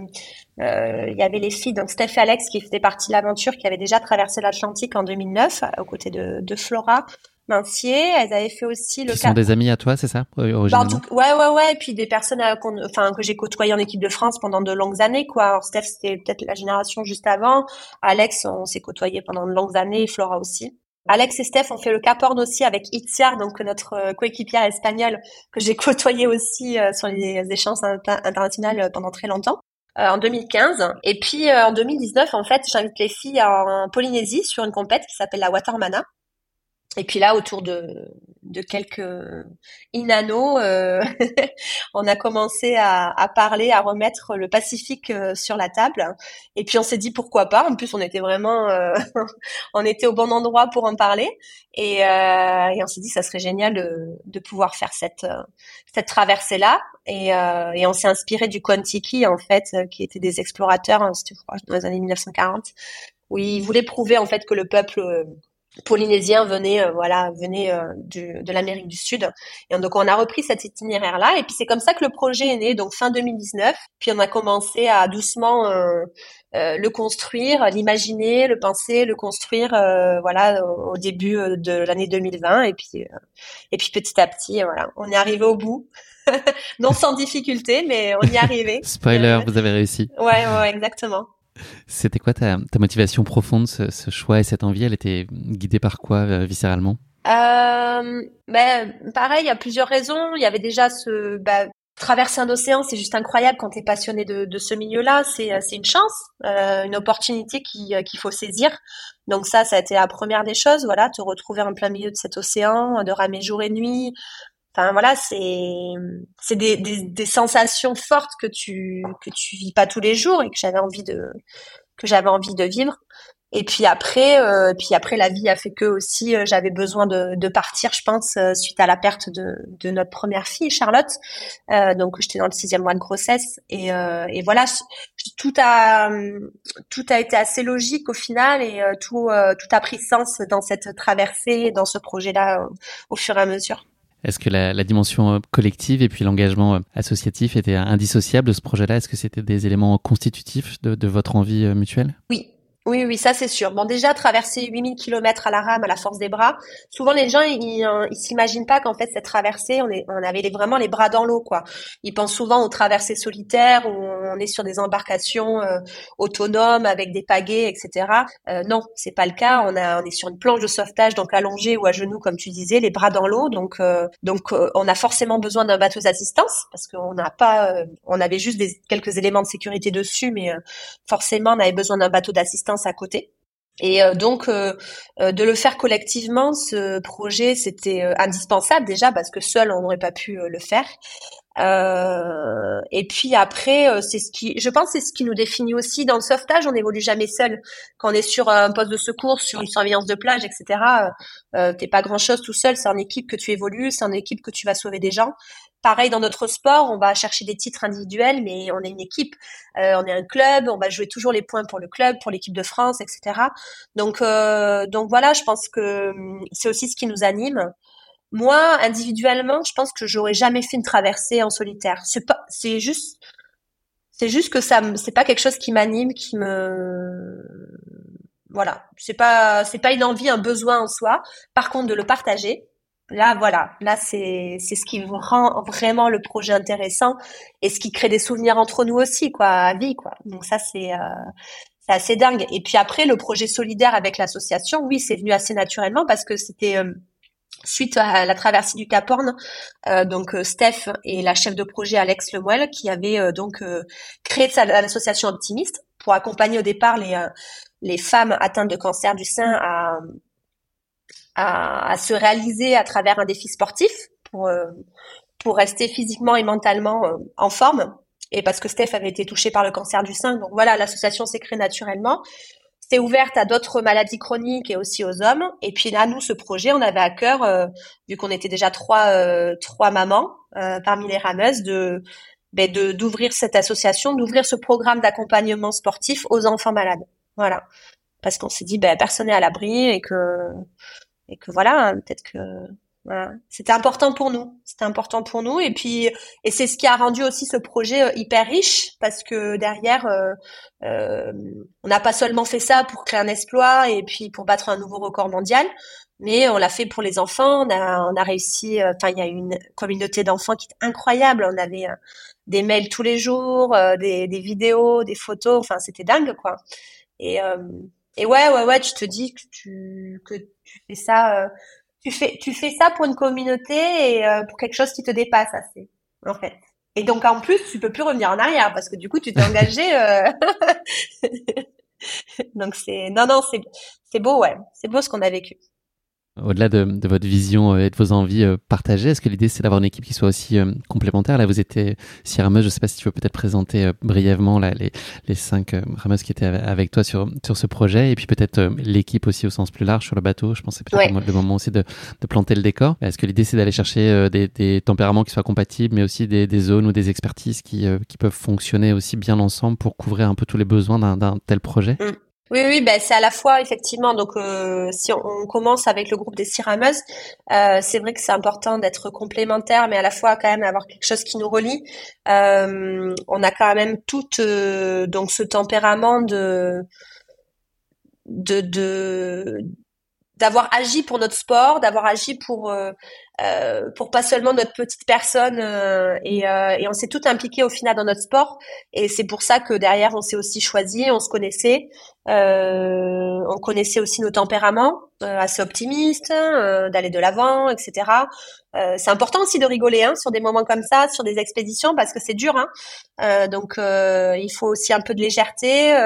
il y avait les filles, donc Steph et Alex, qui faisaient partie de l'aventure, qui avaient déjà traversé l'Atlantique en 2009 aux côtés de Flora. Mincier. Elles avaient fait aussi le. Qui sont des amis à toi, c'est ça euh, originalement Ouais, ouais, ouais. Et puis des personnes, euh, enfin que j'ai côtoyées en équipe de France pendant de longues années, quoi. Alors, Steph, c'était peut-être la génération juste avant. Alex, on s'est côtoyé pendant de longues années. Et Flora aussi. Alex et Steph ont fait le Cap Horn aussi avec Itziar, donc notre euh, coéquipière espagnole que j'ai côtoyé aussi sur les échanges internationales pendant très longtemps. en 2015. Et puis en 2019, en fait, j'invite les filles en Polynésie sur une compète qui s'appelle la Watermana. Et puis là, autour de, de quelques inanos, euh, on a commencé à, à, parler, à remettre le Pacifique euh, sur la table. Et puis on s'est dit pourquoi pas. En plus, on était vraiment, euh, on était au bon endroit pour en parler. Et, euh, et on s'est dit ça serait génial de, de pouvoir faire cette cette traversée là. Et, et on s'est inspiré du Kontiki en fait, qui étaient des explorateurs, hein, c'était dans les années 1940, où ils voulaient prouver en fait que le peuple polynésiens venaient euh, voilà venaient euh, de l'Amérique du Sud. Et donc on a repris cet itinéraire là et puis c'est comme ça que le projet est né. Donc fin 2019 puis on a commencé à doucement euh, le construire l'imaginer le penser le construire voilà au, début de l'année 2020 et puis et puis petit à petit voilà on est arrivé au bout. Non sans difficulté mais on y est arrivé. Spoiler vous avez réussi. Ouais ouais exactement c'était quoi ta, motivation profonde, ce, choix et cette envie? Elle était guidée par quoi euh, viscéralement? Euh, ben, pareil, il y a plusieurs raisons. Il y avait déjà ce bah, traverser un océan, c'est juste incroyable quand tu es passionné de, ce milieu-là. C'est c'est une chance, euh, une opportunité qu'il faut saisir. Donc ça, ça a été la première des choses. Voilà, te retrouver en plein milieu de cet océan, de ramer jour et nuit, Enfin voilà, c'est c'est des, des, des, sensations fortes que tu que tu vis pas tous les jours et que j'avais envie de que j'avais envie de vivre. Et puis après, euh, puis après, la vie a fait que aussi euh, j'avais besoin de, de, partir, je pense, euh, suite à la perte de, de notre première fille, Charlotte. Euh, donc j'étais dans le sixième mois de grossesse et, et voilà, tout a tout a été assez logique au final et tout tout a pris sens dans cette traversée, dans ce projet-là, au fur et à mesure. Est-ce que la, dimension collective et puis l'engagement associatif étaient indissociables de ce projet-là? Est-ce que c'était des éléments constitutifs de, de votre envie mutuelle? Oui, oui, oui, ça c'est sûr. Bon, déjà traverser 8000 km à la rame à la force des bras. Souvent les gens ils, ils, s'imaginent pas qu'en fait cette traversée, on est, on avait vraiment les bras dans l'eau quoi. Ils pensent souvent aux traversées solitaires où on est sur des embarcations euh, autonomes avec des pagaies, etc. Euh, non, c'est pas le cas. On a, on est sur une planche de sauvetage donc allongée ou à genoux comme tu disais, les bras dans l'eau. Donc, euh, donc euh, on a forcément besoin d'un bateau d'assistance parce qu'on n'a pas, on avait juste des, quelques éléments de sécurité dessus, mais forcément on avait besoin d'un bateau d'assistance à côté. Et euh, donc euh, euh, de le faire collectivement, ce projet, c'était indispensable déjà parce que seul on n'aurait pas pu le faire. et puis après, c'est ce qui, je pense, c'est ce qui nous définit aussi dans le sauvetage. On n'évolue jamais seul. Quand on est sur un poste de secours, sur une surveillance de plage, etc. Euh, t'es pas grand chose tout seul. C'est en équipe que tu évolues, c'est en équipe que tu vas sauver des gens. Pareil dans notre sport, on va chercher des titres individuels, mais on est une équipe, euh, on est un club, on va jouer toujours les points pour le club, pour l'équipe de France, etc. Donc, euh, donc voilà, je pense que hum, c'est aussi ce qui nous anime. Moi, individuellement, je pense que j'aurais jamais fait une traversée en solitaire. C'est pas, c'est juste, c'est juste que ça, c'est pas quelque chose qui m'anime, qui me, voilà, c'est pas, c'est pas une envie, un besoin en soi. Par contre, de le partager, Là, voilà, là c'est ce qui rend vraiment le projet intéressant et ce qui crée des souvenirs entre nous aussi, quoi, à vie, quoi. Donc ça c'est euh, assez dingue. Et puis après, le projet solidaire avec l'association, oui, c'est venu assez naturellement parce que c'était euh, suite à la traversée du Cap Horn, euh, donc Steph et la chef de projet Alex Lemuel qui avaient donc créé l'association Optimiste pour accompagner au départ les les femmes atteintes de cancer du sein à à, se réaliser à travers un défi sportif pour euh, pour rester physiquement et mentalement euh, en forme. Et parce que Steph avait été touchée par le cancer du sein, donc voilà, l'association s'est créée naturellement. C'est ouverte à d'autres maladies chroniques et aussi aux hommes. Et puis là, nous, ce projet, on avait à cœur, euh, vu qu'on était déjà trois trois mamans parmi les rameuses, de ben, d'ouvrir cette association, d'ouvrir ce programme d'accompagnement sportif aux enfants malades. Voilà, parce qu'on s'est dit, ben personne n'est à l'abri et que et que voilà, peut-être que voilà. c'était important pour nous, c'était important pour nous. Et puis et c'est ce qui a rendu aussi ce projet euh, hyper riche parce que derrière euh, euh, on n'a pas seulement fait ça pour créer un exploit et puis pour battre un nouveau record mondial, mais on l'a fait pour les enfants, on a on a réussi enfin il y a une communauté d'enfants qui est incroyable, on avait des mails tous les jours, des, des vidéos, des photos, enfin c'était dingue quoi. Et et ouais, ouais, ouais, tu te dis que tu que tu fais ça, euh, tu fais tu fais ça pour une communauté et euh, pour quelque chose qui te dépasse assez, en fait. Et donc en plus, tu peux plus revenir en arrière parce que du coup, tu t'es engagé. Euh... donc c'est non non c'est c'est beau ouais, c'est beau ce qu'on a vécu. Au-delà de, de, votre vision euh, et de vos envies euh, partagées, est-ce que l'idée c'est d'avoir une équipe qui soit aussi euh, complémentaire? Là, vous étiez six rameuses. Je ne sais pas si tu veux peut-être présenter brièvement là, les, les cinq rameuses qui étaient avec toi sur, sur ce projet, et puis peut-être l'équipe aussi au sens plus large sur le bateau. Je pense que c'est peut-être le moment aussi de, de planter le décor. Est-ce que l'idée c'est d'aller chercher des, des, tempéraments qui soient compatibles, mais aussi des, des zones ou des expertises qui, qui peuvent fonctionner aussi bien ensemble pour couvrir un peu tous les besoins d'un tel projet? Mm. Oui, oui, ben c'est à la fois effectivement. Donc, euh, si on, commence avec le groupe des cirameuses, euh, c'est vrai que c'est important d'être complémentaire, mais à la fois quand même avoir quelque chose qui nous relie. Euh, on a quand même tout euh, donc ce tempérament de de d'avoir agi pour notre sport, d'avoir agi pour pour pas seulement notre petite personne et, et, on s'est tout impliqué au final dans notre sport et c'est pour ça que derrière on s'est aussi choisi, on se connaissait, euh, on connaissait aussi nos tempéraments assez optimistes, d'aller de l'avant, etc. c'est important aussi de rigoler hein, sur des moments comme ça, sur des expéditions parce que c'est dur. Hein. donc il faut aussi un peu de légèreté.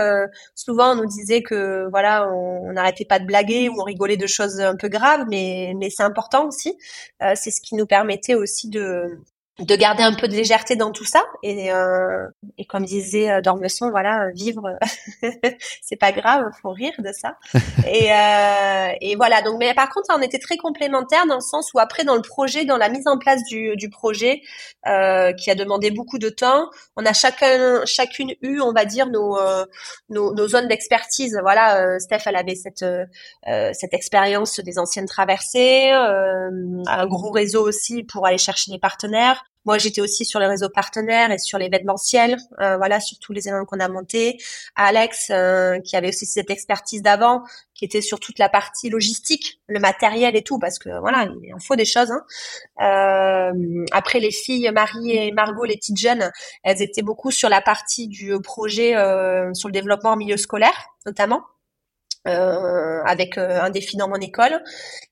souvent on nous disait que voilà on n'arrêtait pas de blaguer ou on rigolait de choses un peu graves, mais mais c'est important aussi. Euh, c'est ce qui nous permettait aussi de de garder un peu de légèreté dans tout ça et euh, et comme disait euh, Dormesson voilà vivre c'est pas grave faut rire de ça. Et euh, et voilà donc mais par contre on était très complémentaires dans le sens où après dans le projet dans la mise en place du du projet euh, qui a demandé beaucoup de temps on a chacun chacune eu on va dire nos euh, nos, nos zones d'expertise. Voilà euh, Steph elle avait cette cette expérience des anciennes traversées un gros réseau aussi pour aller chercher des partenaires moi, j'étais aussi sur les réseaux partenaires et sur l'événementiel, euh, voilà, sur tous les événements qu'on a montés. Alex, euh, qui avait aussi cette expertise d'avant, qui était sur toute la partie logistique, le matériel et tout, parce que voilà, il en faut des choses. Hein. Euh, après, les filles, Marie et Margot, les petites jeunes, elles étaient beaucoup sur la partie du projet euh, sur le développement en milieu scolaire, notamment. Euh, avec euh, un défi dans mon école.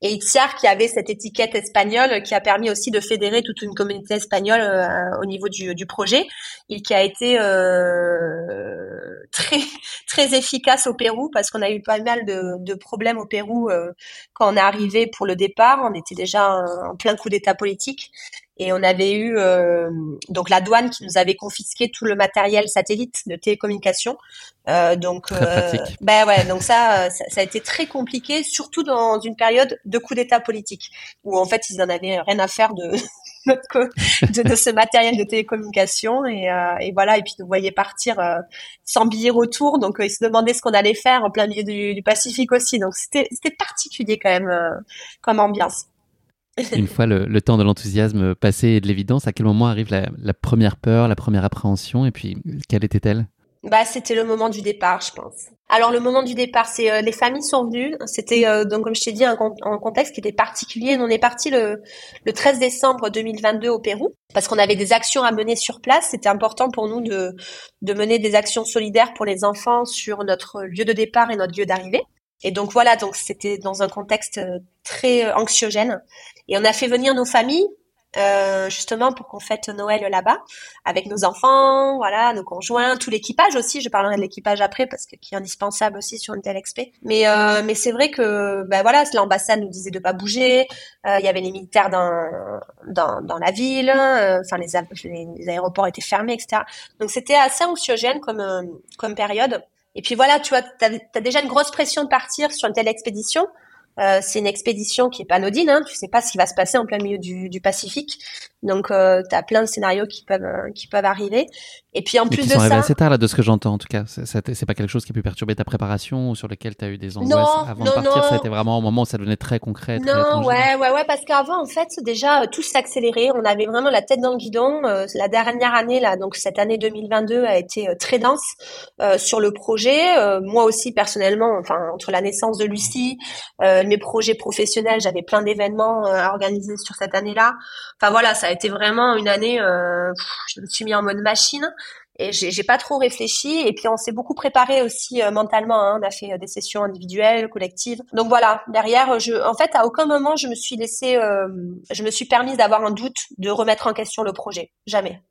Et Itziar qui avait cette étiquette espagnole qui a permis aussi de fédérer toute une communauté espagnole euh, au niveau du, du, projet. Et qui a été très très efficace au Pérou parce qu'on a eu pas mal de, de problèmes au Pérou quand on est arrivé pour le départ. On était déjà en plein coup d'état politique et on avait eu euh, donc la douane qui nous avait confisqué tout le matériel satellite de télécommunication. Euh, donc, euh, ben ouais, donc ça, ça, a été très compliqué, surtout dans une période de coup d'État politique où en fait ils en avaient rien à faire de de, de, ce matériel de télécommunication. Et, euh, et, voilà et puis nous voyaient partir euh, sans billet retour. Donc ils se demandaient ce qu'on allait faire en plein milieu du, du Pacifique aussi. Donc c'était c'était particulier quand même comme ambiance une fois le, temps de l'enthousiasme passé et de l'évidence, à quel moment arrive la, première peur, la première appréhension et puis quelle était-elle? Bah, c'était le moment du départ, je pense. Alors le moment du départ, c'est euh, les familles sont venues. C'était euh, donc comme je t'ai dit un, contexte qui était particulier. On est parti le, le 13 décembre 2022 au Pérou parce qu'on avait des actions à mener sur place. C'était important pour nous de de mener des actions solidaires pour les enfants sur notre lieu de départ et notre lieu d'arrivée. Et donc voilà, donc c'était dans un contexte euh, très anxiogène. Et on a fait venir nos familles euh, justement pour qu'on fête Noël là-bas avec nos enfants, voilà, nos conjoints, tout l'équipage aussi. Je parlerai de l'équipage après parce que qui est indispensable aussi sur une telle expé. Mais euh, mais c'est vrai que ben voilà, l'ambassade nous disait de pas bouger. Euh, il y avait les militaires dans dans, dans la ville. Euh, enfin les, les, aéroports étaient fermés, etc. Donc c'était assez anxiogène comme euh, comme période. Et puis voilà, tu vois, as, déjà une grosse pression de partir sur une telle expédition. Euh, c'est une expédition qui est pas anodine, hein. tu sais pas ce qui va se passer en plein milieu du, du Pacifique, donc euh, tu as plein de scénarios qui peuvent euh, qui peuvent arriver. Et puis en plus de ça, assez tard là de ce que j'entends en tout cas. C'est pas quelque chose qui a pu perturber ta préparation ou sur lequel tu as eu des angoisses avant de partir. Ça a été vraiment au moment où ça devenait très concret. non, ouais, ouais, ouais, parce qu'avant en fait déjà euh, tout s'accélérait. On avait vraiment la tête dans le guidon. Euh, la dernière année là, donc cette année 2022 a été très dense sur le projet. moi aussi personnellement, enfin entre la naissance de Lucie, mes projets professionnels, j'avais plein d'événements à organiser sur cette année-là. Enfin voilà, ça a été vraiment une année. Euh, je me suis mis en mode machine et j'ai pas trop réfléchi. Et puis on s'est beaucoup préparé aussi euh, mentalement. Hein. On a fait euh, des sessions individuelles, collectives. Donc voilà. Derrière, je, en fait, à aucun moment je me suis laissé, je me suis permise d'avoir un doute, de remettre en question le projet. Jamais.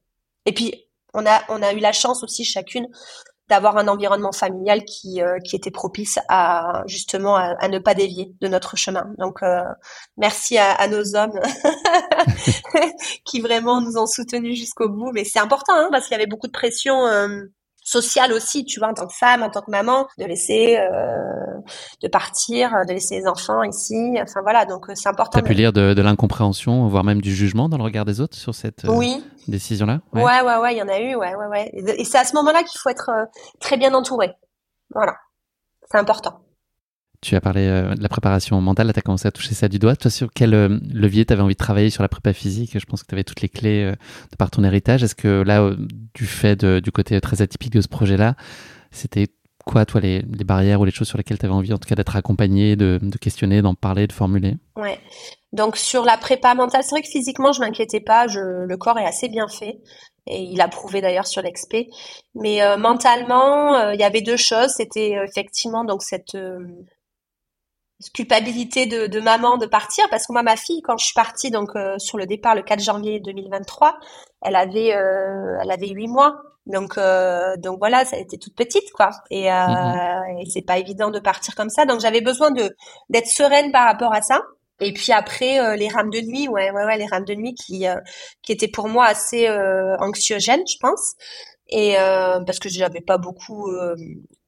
Et puis on a on a eu la chance aussi chacune d'avoir un environnement familial qui, euh, qui était propice à justement à, ne pas dévier de notre chemin. Donc euh, merci à, nos hommes qui vraiment nous ont soutenus jusqu'au bout. Mais c'est important hein, parce qu'il y avait beaucoup de pression. Euh, sociale aussi, tu vois, en tant que femme, en tant que maman, de laisser, euh, de partir, de laisser les enfants ici. Enfin voilà, donc euh, c'est important. T'as pu lire de, de l'incompréhension, voire même du jugement dans le regard des autres sur cette euh, oui. décision-là? Ouais. ouais, ouais, ouais, il y en a eu, ouais, ouais, ouais. Et c'est à ce moment-là qu'il faut être euh, très bien entouré. Voilà, c'est important. Tu as parlé euh, de la préparation mentale, tu as commencé à toucher ça du doigt. Toi, sur quel euh, levier tu avais envie de travailler sur la prépa physique? Je pense que tu avais toutes les clés euh, de par ton héritage. Est-ce que là, du fait du côté très atypique de ce projet-là, c'était quoi, toi, les, barrières ou les choses sur lesquelles tu avais envie, en tout cas, d'être accompagné, de, questionner, d'en parler, de formuler? Ouais. Donc, sur la prépa mentale, c'est vrai que physiquement, je m'inquiétais pas. Le corps est assez bien fait. Et il a prouvé d'ailleurs sur l'expé. Mais mentalement, il y avait deux choses. C'était effectivement donc cette culpabilité de, de, maman de partir parce que moi ma fille quand je suis partie donc euh, sur le départ le 4 janvier 2023 elle avait euh, elle avait huit mois donc euh, donc voilà ça a été toute petite quoi et, mm-hmm. et c'est pas évident de partir comme ça donc j'avais besoin de d'être sereine par rapport à ça Et puis après les rames de nuit, ouais, ouais, ouais, les rames de nuit qui qui étaient pour moi assez anxiogènes, je pense. Et parce que j'avais pas beaucoup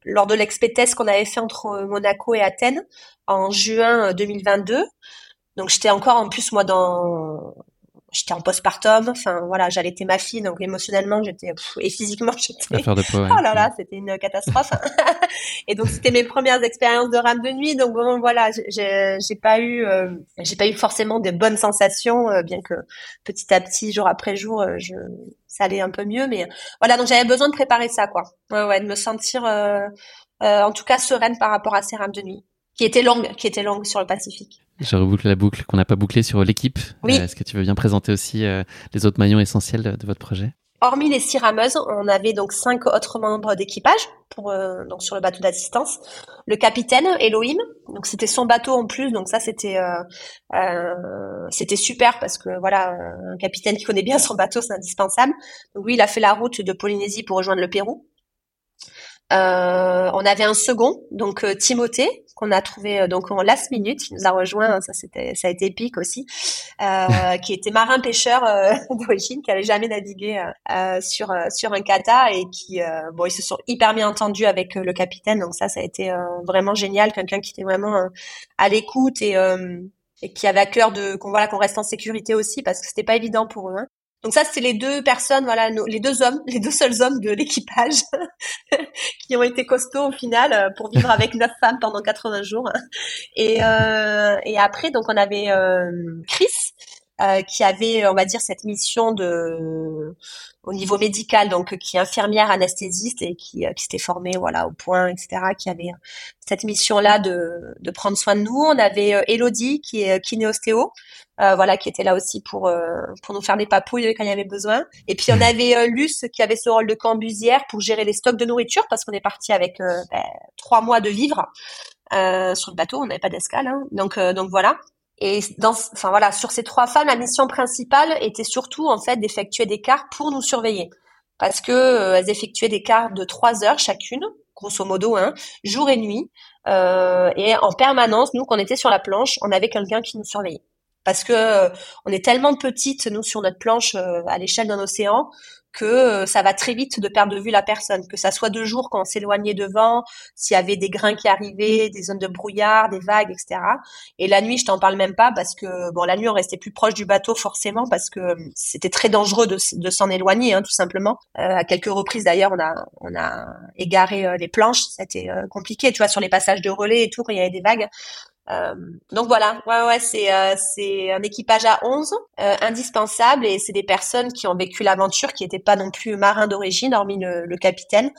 lors de l'expétesse qu'on avait fait entre Monaco et Athènes en juin 2022. Donc j'étais encore en plus moi dans j'étais en postpartum, enfin voilà, j'allaitais ma fille, donc émotionnellement j'étais et physiquement j'étais. Oh là là, c'était une catastrophe. et donc c'était mes premières expériences de rame de nuit, donc bon voilà, j'ai pas eu euh, j'ai pas eu forcément des bonnes sensations, euh, bien que petit à petit, jour après jour, euh, je ça allait un peu mieux, mais voilà, donc j'avais besoin de préparer ça quoi. Ouais ouais, de me sentir en tout cas sereine par rapport à ces rames de nuit qui étaient longues, qui étaient longues sur le Pacifique. Je reboucle la boucle qu'on n'a pas bouclée sur l'équipe. Oui. Euh, est-ce que tu veux bien présenter aussi euh, les autres maillons essentiels de, votre projet? Hormis les six rameuses, on avait donc cinq autres membres d'équipage pour euh, donc sur le bateau d'assistance. Le capitaine Elohim, donc c'était son bateau en plus, donc ça c'était c'était super parce que voilà un capitaine qui connaît bien son bateau c'est indispensable. Donc oui, il a fait la route de Polynésie pour rejoindre le Pérou. Euh, on avait un second, donc euh, Timothée, qu'on a trouvé euh, donc en last minute, qui nous a rejoint, ça c'était, ça a été épique aussi, qui était marin pêcheur d'origine, qui avait jamais navigué sur sur un kata et qui, bon, ils se sont hyper bien entendus avec le capitaine, donc ça, ça a été vraiment génial, quelqu'un qui était vraiment à l'écoute et et qui avait à cœur de qu'on voilà qu'on reste en sécurité aussi parce que c'était pas évident pour eux. Hein. Donc ça, c'est les deux personnes, voilà, les deux hommes, les deux seuls hommes de l'équipage qui ont été costauds au final euh, pour vivre avec neuf femmes pendant 80 jours. Et, euh, et après, donc on avait euh, Chris euh, qui avait, on va dire, cette mission de au niveau médical, donc qui est infirmière anesthésiste et qui, qui s'était formée, voilà, au point, etc., qui avait cette mission-là de, de prendre soin de nous. On avait Elodie qui est kinéostéo, euh, voilà, qui était là aussi pour euh, pour nous faire des papouilles quand il y avait besoin. Et puis on hmm. avait euh, Luce qui avait ce rôle de cambusière pour gérer les stocks de nourriture parce qu'on est parti avec ben, trois mois de vivres sur le bateau, on n'avait pas d'escale, hein. donc donc voilà. Et enfin voilà, sur ces trois femmes, la mission principale était surtout en fait d'effectuer des quarts pour nous surveiller, parce que elles effectuaient des quarts de trois heures chacune, grosso modo, hein, jour et nuit, et en permanence, nous, quand on était sur la planche, on avait quelqu'un qui nous surveillait. Parce que euh, on est tellement petite nous sur notre planche euh, à l'échelle d'un océan que euh, ça va très vite de perdre de vue la personne, que ça soit deux jours quand on s'éloignait devant, s'il y avait des grains qui arrivaient, des zones de brouillard, des vagues, etc. Et la nuit, je t'en parle même pas parce que bon, la nuit on restait plus proche du bateau forcément parce que c'était très dangereux de, de s'en éloigner, hein, tout simplement. Euh, à quelques reprises d'ailleurs, on a on a égaré les planches, c'était compliqué, tu vois, sur les passages de relais et tout il y avait des vagues. Euh, donc voilà, ouais, ouais, c'est euh, un équipage à 11, euh, indispensable, et c'est des personnes qui ont vécu l'aventure, qui n'étaient pas non plus marins d'origine, hormis le, capitaine,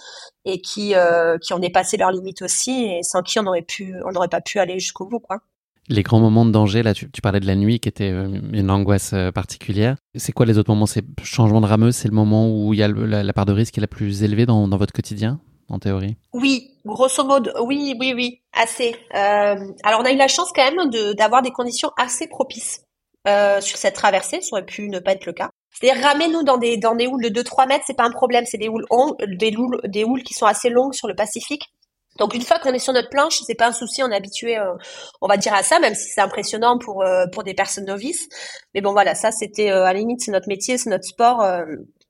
et qui qui ont dépassé leurs limites aussi, et sans qui on n'aurait pas pu aller jusqu'au bout, quoi. Les grands moments de danger, là, tu, parlais de la nuit qui était une angoisse particulière. C'est quoi les autres moments? C'est changement de rameuse, c'est le moment où il y a la, la, part de risque est la plus élevée dans, dans votre quotidien? En théorie Oui, grosso modo, oui, oui, oui, assez. Euh, alors on a eu la chance quand même d'avoir des conditions assez propices euh, sur cette traversée, ça aurait pu ne pas être le cas. C'est-à-dire ramer nous dans des dans des houles de 2-3 mètres, c'est pas un problème, c'est des houles des houles des houles qui sont assez longues sur le Pacifique. Donc une fois qu'on est sur notre planche, c'est pas un souci, on est habitué, euh, on va dire à ça, même si c'est impressionnant pour pour des personnes novices. Mais bon voilà, ça c'était à la limite c'est notre métier, c'est notre sport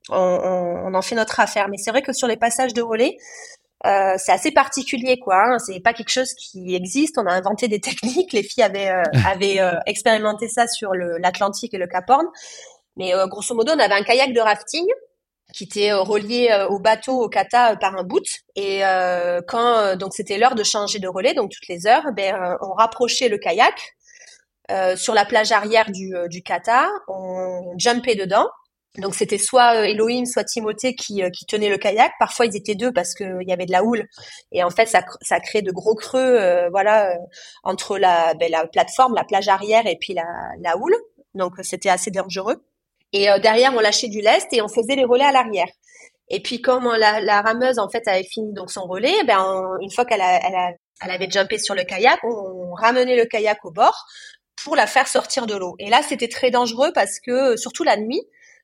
on, en fait notre affaire. Mais c'est vrai que sur les passages de relais, euh, c'est assez particulier, quoi. Hein. C'est pas quelque chose qui existe. On a inventé des techniques. Les filles avaient, euh, avaient euh, expérimenté ça sur l'Atlantique et le Cap Horn. Mais grosso modo, on avait un kayak de rafting qui était relié au bateau au kata par un bout. Et quand donc c'était l'heure de changer de relais, donc toutes les heures, ben on rapprochait le kayak sur la plage arrière du, du kata, on jumpait dedans donc c'était soit euh, Elohim, soit Timothée qui, euh, qui tenait le kayak. Parfois ils étaient deux parce qu'il y avait de la houle et en fait ça, ça crée de gros creux, euh, voilà, entre la, ben, la plateforme, la plage arrière et puis la, la houle. Donc c'était assez dangereux. Et derrière on lâchait du lest et on faisait les relais à l'arrière. Et puis comme la, la, rameuse en fait avait fini donc son relais, ben une fois qu'elle elle, a, elle avait jumpé sur le kayak, on ramenait le kayak au bord pour la faire sortir de l'eau. Et là c'était très dangereux parce que surtout la nuit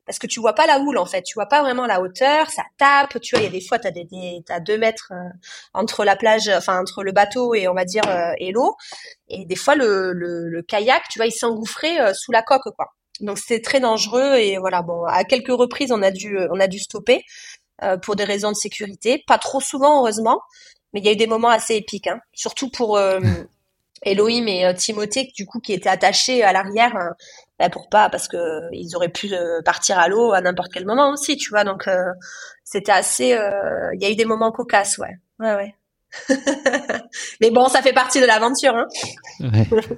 parce que tu vois pas la houle en fait, tu vois pas vraiment la hauteur, ça tape, tu vois, il y a des fois t'as des, des t'as deux mètres euh, entre la plage, enfin entre le bateau et on va dire euh, et l'eau, et des fois le, le, le kayak, tu vois, il s'engouffrait euh, sous la coque quoi. Donc c'était très dangereux et voilà. Bon à quelques reprises on a dû on a dû stopper pour des raisons de sécurité, pas trop souvent heureusement, mais il y a eu des moments assez épiques, hein. surtout pour Elohim et Timothée, du coup, qui étaient attachés à l'arrière, pour pas, parce que ils auraient pu euh, partir à l'eau à n'importe quel moment aussi, tu vois. Donc, c'était assez. Il y a eu des moments cocasses, ouais, ouais, ouais. Mais bon, ça fait partie de l'aventure. Hein. Ouais.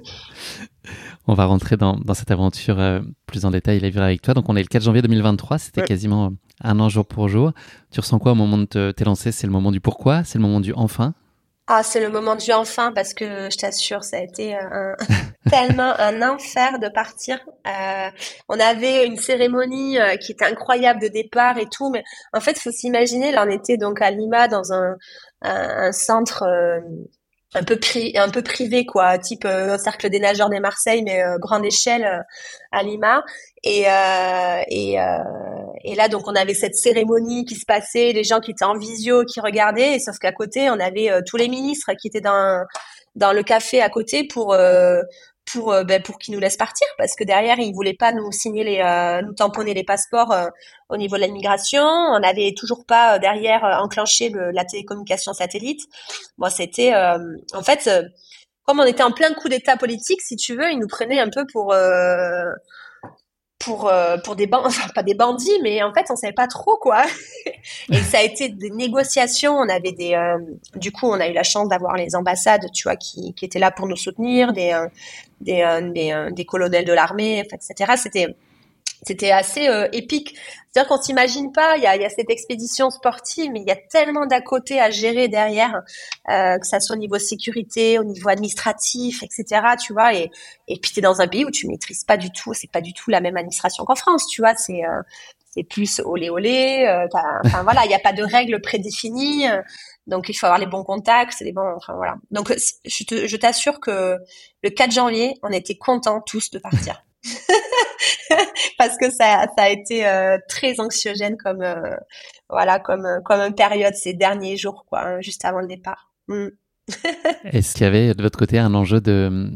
on va rentrer dans, dans cette aventure plus en détail, la vivre avec toi. Donc, on est le 4 janvier 2023. C'était quasiment un an jour pour jour. Tu ressens quoi au moment de t'es lancé C'est le moment du pourquoi? C'est le moment du enfin? Ah, c'est le moment du enfin parce que je t'assure, ça a été un, tellement un enfer de partir. Euh, on avait une cérémonie euh, qui était incroyable de départ et tout, mais en fait, faut s'imaginer, là, on était donc à Lima dans un, un, centre euh, un peu pri un peu privé quoi type euh, cercle des nageurs des Marseille mais euh, grande échelle euh, à Lima. Et et et là donc on avait cette cérémonie qui se passait les gens qui étaient en visio qui regardaient et sauf qu'à côté on avait tous les ministres qui étaient dans dans le café à côté pour pour euh, ben, pour qu'ils nous laissent partir parce que derrière ils voulaient pas nous signer les euh, nous tamponner les passeports euh, au niveau de l'immigration. On n'avait toujours pas derrière enclenché le, la télécommunication satellite. Bon c'était en fait comme on était en plein coup d'état politique si tu veux ils nous prenaient un peu pour pour euh, pour des bandits, enfin pas des bandits, mais en fait on savait pas trop quoi. et ça a été des négociations. On avait des, euh, du coup on a eu la chance d'avoir les ambassades, tu vois, qui, qui étaient là pour nous soutenir, des euh, des, des, des colonels de l'armée, etc. C'était c'était assez euh, épique. C'est-à-dire qu'on s'imagine pas, il y a, y a, cette expédition sportive, mais il y a tellement d'à côté à gérer derrière, euh, que ça soit au niveau sécurité, au niveau administratif, etc. Tu vois, et, et puis tu es dans un pays où tu maîtrises pas du tout, c'est pas du tout la même administration qu'en France, tu vois, c'est euh, c'est plus olé olé, euh, enfin voilà, il n'y a pas de règles prédéfinies, donc il faut avoir les bons contacts, des bons, enfin voilà. Donc je t'assure que le 4 janvier, on était contents tous de partir. parce que ça, a été euh, très anxiogène comme euh, voilà comme comme une période ces derniers jours quoi, hein, juste avant le départ. Mm. Est-ce qu'il y avait de votre côté un enjeu de,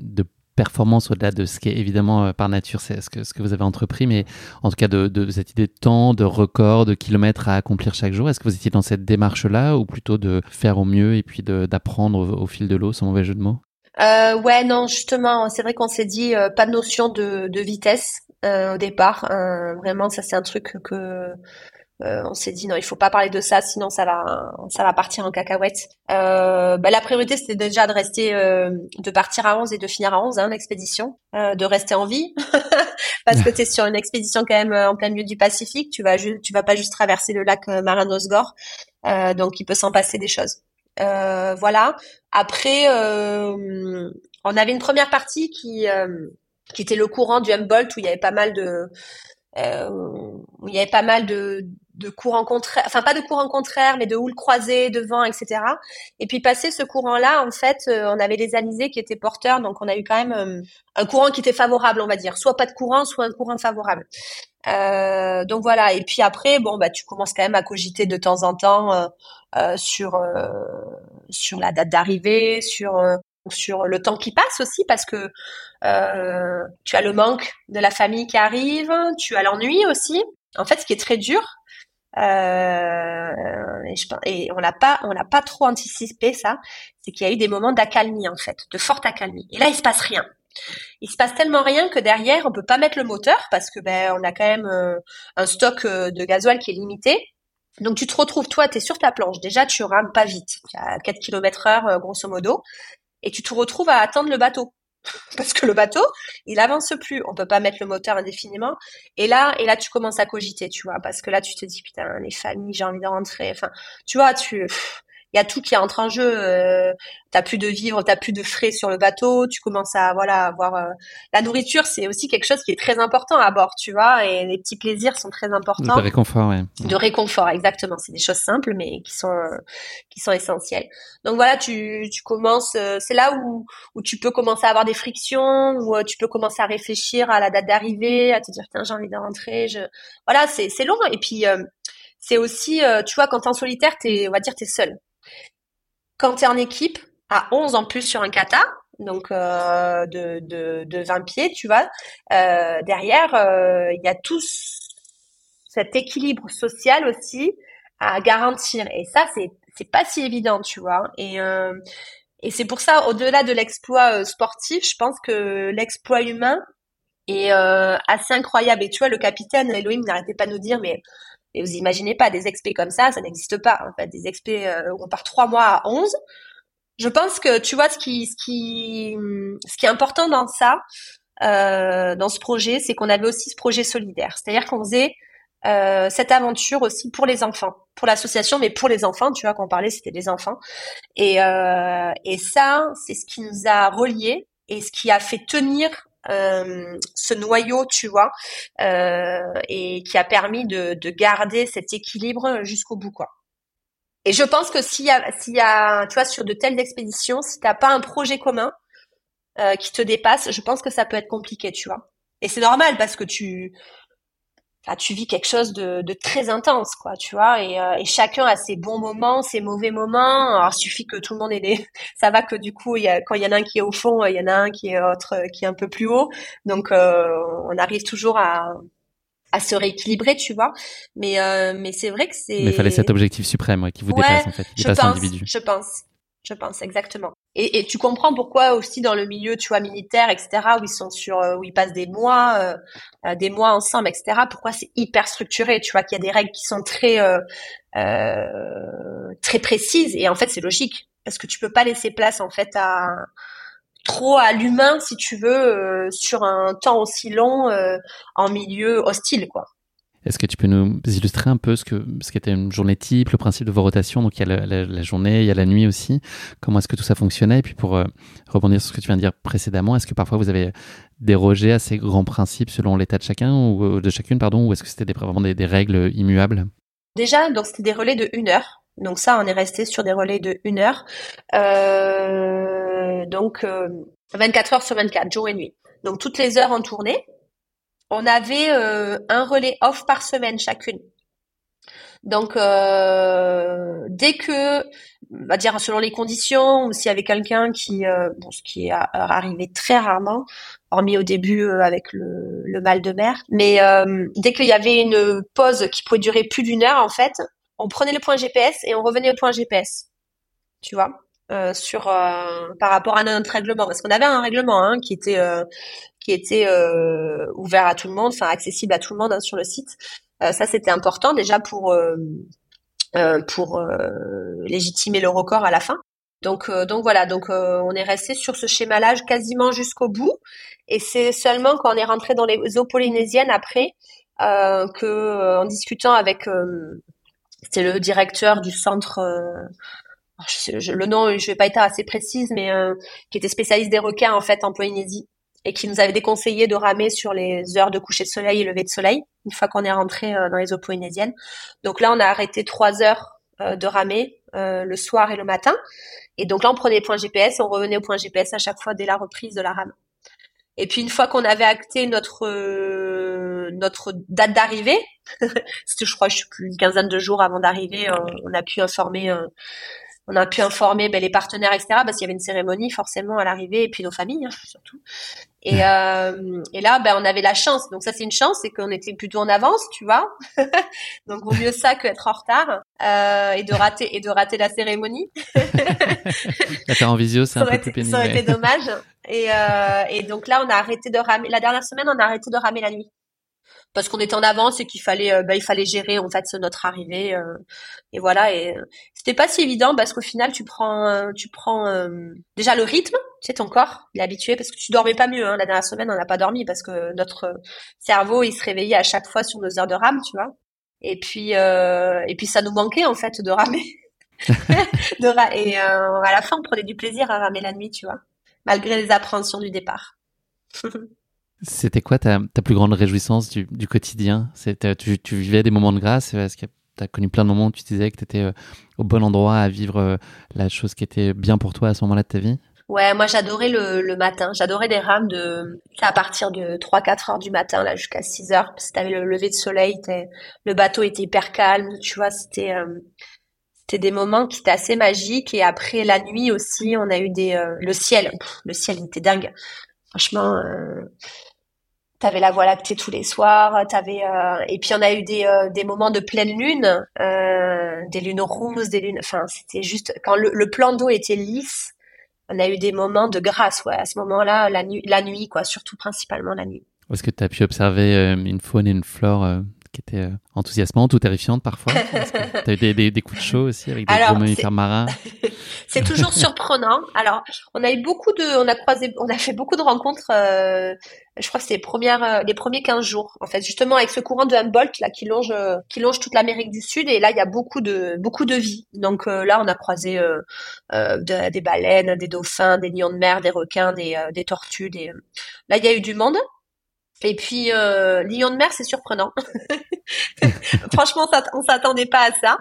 performance au-delà de ce qui est évidemment euh, par nature, c'est ce que, ce que vous avez entrepris, mais en tout cas de, cette idée de temps, de record, de kilomètres à accomplir chaque jour? Est-ce que vous étiez dans cette démarche-là ou plutôt de faire au mieux et puis d'apprendre au, fil de l'eau, sans mauvais jeu de mots? Euh, ouais, non, justement, c'est vrai qu'on s'est dit euh, pas de notion de, de vitesse euh, au départ. Euh, vraiment, ça c'est un truc que on s'est dit non, il faut pas parler de ça, sinon ça va, ça va partir en cacahuète. bah, la priorité c'était déjà de rester, de partir à 11 et de finir à 11, hein, l'expédition, de rester en vie, parce que tu es sur une expédition quand même en plein milieu du Pacifique. Tu vas, tu vas pas juste traverser le lac Maranosgore, donc il peut s'en passer des choses. Euh, voilà. Après, euh, on avait une première partie qui euh, qui était le courant du Humboldt où il y avait pas mal de où il y avait pas mal de, courants contraires, enfin pas de courants contraires, mais de houles croisées, de vent, etc. Et puis passé ce courant-là, en fait, on avait les alizés qui étaient porteurs, donc on a eu quand même un courant qui était favorable, on va dire, soit pas de courant, soit un courant favorable. Euh, donc voilà. Et puis après, bon bah tu commences quand même à cogiter de temps en temps euh, sur euh, sur la date d'arrivée, sur euh, sur le temps qui passe aussi parce que tu as le manque de la famille qui arrive, tu as l'ennui aussi. En fait, ce qui est très dur, euh, et, je, et, on l'a pas, on n'a pas trop anticipé ça, c'est qu'il y a eu des moments d'accalmie en fait, de forte accalmie. Et là, il se passe rien. Il se passe tellement rien que derrière, on peut pas mettre le moteur parce que ben on a quand même un stock de gasoil qui est limité. Donc tu te retrouves, toi, tu es sur ta planche. Déjà, tu rames pas vite, à 4 km heure, euh, grosso modo. Et tu te retrouves à attendre le bateau. Parce que le bateau, il avance plus. On peut pas mettre le moteur indéfiniment. Et là, et là, tu commences à cogiter, tu vois. Parce que là, tu te dis, putain, les familles, j'ai envie de rentrer. Enfin, tu vois, tu, il y a tout qui entre en jeu. Euh, t'as plus de vivres, t'as plus de frais sur le bateau. Tu commences à voilà avoir euh, la nourriture, c'est aussi quelque chose qui est très important à bord, tu vois. Et les petits plaisirs sont très importants. De réconfort, ouais. De réconfort, exactement. C'est des choses simples, mais qui sont qui sont essentielles. Donc voilà, tu tu commences. Euh, c'est là où où tu peux commencer à avoir des frictions, où tu peux commencer à réfléchir à la date d'arrivée, à te dire tiens j'ai envie de rentrer. Je voilà, c'est c'est long. Et puis c'est aussi, tu vois, quand t'es en solitaire, t'es, on va dire, t'es seul. Quand tu es en équipe, à 11 en plus sur un kata, donc euh, de, de, de 20 pieds, tu vois, euh, derrière, euh, il y a tout cet équilibre social aussi à garantir. Et ça, c'est c'est pas si évident, tu vois. Et euh, et c'est pour ça, au-delà de l'exploit euh, sportif, je pense que l'exploit humain est euh, assez incroyable. Et tu vois, le capitaine Elohim n'arrêtait pas de nous dire, mais et vous imaginez pas des expés comme ça, ça n'existe pas. En fait, des expés euh, on part trois mois à 11. Je pense que tu vois ce qui, ce qui, ce qui est important dans ça, euh, dans ce projet, c'est qu'on avait aussi ce projet solidaire. C'est-à-dire qu'on faisait euh, cette aventure aussi pour les enfants, pour l'association, mais pour les enfants. Tu vois, quand on parlait, c'était des enfants. Et, euh, et ça, c'est ce qui nous a reliés et ce qui a fait tenir euh, ce noyau, tu vois, euh, et qui a permis de, de garder cet équilibre jusqu'au bout, quoi. Et je pense que s'il y a, y a, tu vois, sur de telles expéditions, si t'as pas un projet commun euh, qui te dépasse, je pense que ça peut être compliqué, tu vois. Et c'est normal parce que tu, tu vis quelque chose de, de, très intense, quoi, tu vois. Et, euh, et, chacun a ses bons moments, ses mauvais moments. Alors, il suffit que tout le monde ait des. Ça va que du coup, il y a, quand il y en a un qui est au fond, il y en a un qui est autre, qui est un peu plus haut. Donc, euh, on arrive toujours à à se rééquilibrer, tu vois. Mais euh, mais c'est vrai que c'est. Mais il fallait cet objectif suprême ouais, qui vous dépasse en fait, qui dépasse l'individu. Je pense je pense exactement. Et, et, tu comprends pourquoi aussi dans le milieu, tu vois, militaire, etc., où ils sont sur, euh, où ils passent des mois, euh, euh, des mois ensemble, etc. Pourquoi c'est hyper structuré, tu vois, qu'il y a des règles qui sont très, euh, très précises. Et en fait, c'est logique parce que tu peux pas laisser place en fait à trop à l'humain si tu veux sur un temps aussi long en milieu hostile, quoi. Est-ce que tu peux nous illustrer un peu ce que ce qu'était une journée type, le principe de vos rotations? Donc il y a la, journée, il y a la nuit aussi. Comment est-ce que tout ça fonctionnait? Et puis pour euh, rebondir sur ce que tu viens de dire précédemment, est-ce que parfois vous avez dérogé à ces grands principes selon l'état de chacun ou euh, de chacune, pardon, ou est-ce que c'était vraiment des, règles immuables? Déjà, donc c'était des relais de une heure. Donc ça, on est resté sur des relais de une heure. Euh, donc 24 heures sur 24, jour et nuit. Donc toutes les heures en tournée on avait euh, un relais off par semaine chacune. Donc euh, dès que, on va dire selon les conditions, ou s'il y avait quelqu'un qui, euh, bon, ce qui est arrivé très rarement, hormis au début avec le, le, mal de mer, mais dès qu'il y avait une pause qui pouvait durer plus d'une heure, en fait, on prenait le point GPS et on revenait au point GPS. Tu vois? Euh, sur euh, par rapport à notre règlement parce qu'on avait un règlement hein, qui était euh, qui était ouvert à tout le monde, enfin accessible à tout le monde hein, sur le site. ça c'était important déjà pour pour légitimer le record à la fin. Donc donc voilà, donc on est resté sur ce schéma-là quasiment jusqu'au bout et c'est seulement quand on est rentré dans les eaux polynésiennes après que en discutant avec c'était le directeur du centre le nom, je vais pas être assez précise, mais euh, qui était spécialiste des requins en fait en Polynésie et qui nous avait déconseillé de ramer sur les heures de coucher de soleil et lever de soleil une fois qu'on est rentré euh, dans les eaux polynésiennes. Donc là, on a arrêté trois heures euh, de ramer le soir et le matin. Et donc là, on prenait point GPS on revenait au point GPS à chaque fois dès la reprise de la rame. Et puis une fois qu'on avait acté notre notre date d'arrivée, c'était je crois je sais plus une quinzaine de jours avant d'arriver, on a pu informer on a pu informer ben, les partenaires, etc. Parce qu'il y avait une cérémonie forcément à l'arrivée et puis nos familles hein, surtout. Et, euh, et là, ben, on avait la chance. Donc ça, c'est une chance, c'est qu'on était plutôt en avance, tu vois. Donc vaut mieux ça que être en retard euh, et de rater et de rater la cérémonie. faire en visio, c'est un peu plus pénible. Ça aurait été dommage. Et, euh, et donc là, on a arrêté de ramer. La dernière semaine, on a arrêté de ramer la nuit parce qu'on était en avance et qu'il fallait euh, bah, il fallait gérer en fait notre arrivée euh, et voilà et euh, c'était pas si évident parce qu'au final tu prends tu prends déjà le rythme tu sais ton corps il est habitué parce que tu dormais pas mieux hein. la dernière semaine on n'a pas dormi parce que notre cerveau il se réveillait à chaque fois sur nos heures de rame tu vois et puis et puis ça nous manquait en fait de ramer et euh, à la fin, on prenait du plaisir à ramer la nuit, tu vois, malgré les appréhensions du départ. C'était quoi ta, ta, plus grande réjouissance du, quotidien? Tu, tu, vivais des moments de grâce Est-ce que tu as connu plein de moments où tu disais que tu étais euh, au bon endroit à vivre euh, la chose qui était bien pour toi à ce moment-là de ta vie? Ouais, moi j'adorais le, le matin. J'adorais des rames de à partir de 3-4 heures du matin là jusqu'à 6 heures parce que t'avais le lever de soleil, le bateau était hyper calme, tu vois, c'était euh, c'était des moments qui étaient assez magiques et après la nuit aussi, on a eu des le ciel, le ciel était dingue. Franchement euh, T'avais la Voie lactée tous les soirs, t'avais euh, et puis on a eu des, euh, des moments de pleine lune, euh, des lunes roses, des lunes. Enfin, c'était juste quand le, le plan d'eau était lisse, on a eu des moments de grâce, ouais. À ce moment-là, la nuit, la nuit, quoi, surtout principalement la nuit. Est-ce que tu as pu observer une faune et une flore qui étaient euh, enthousiasmantes ou terrifiantes parfois Tu as eu des, des, coups de chaud aussi avec des Alors, gros mammifères marins C'est toujours surprenant. Alors, on a eu beaucoup de, on a croisé, on a fait beaucoup de rencontres. Euh, je crois que c'était les premières, euh, les premiers 15 jours. En fait, justement avec ce courant de Humboldt là qui longe, qui longe toute l'Amérique du Sud et là il y a beaucoup de, beaucoup de vie. Donc là, on a croisé des baleines, des dauphins, des lions de mer, des requins, des, des tortues. Des... Là, il y a eu du monde. Et puis, euh, lion de mer, c'est surprenant. Franchement, on s'attendait pas à ça.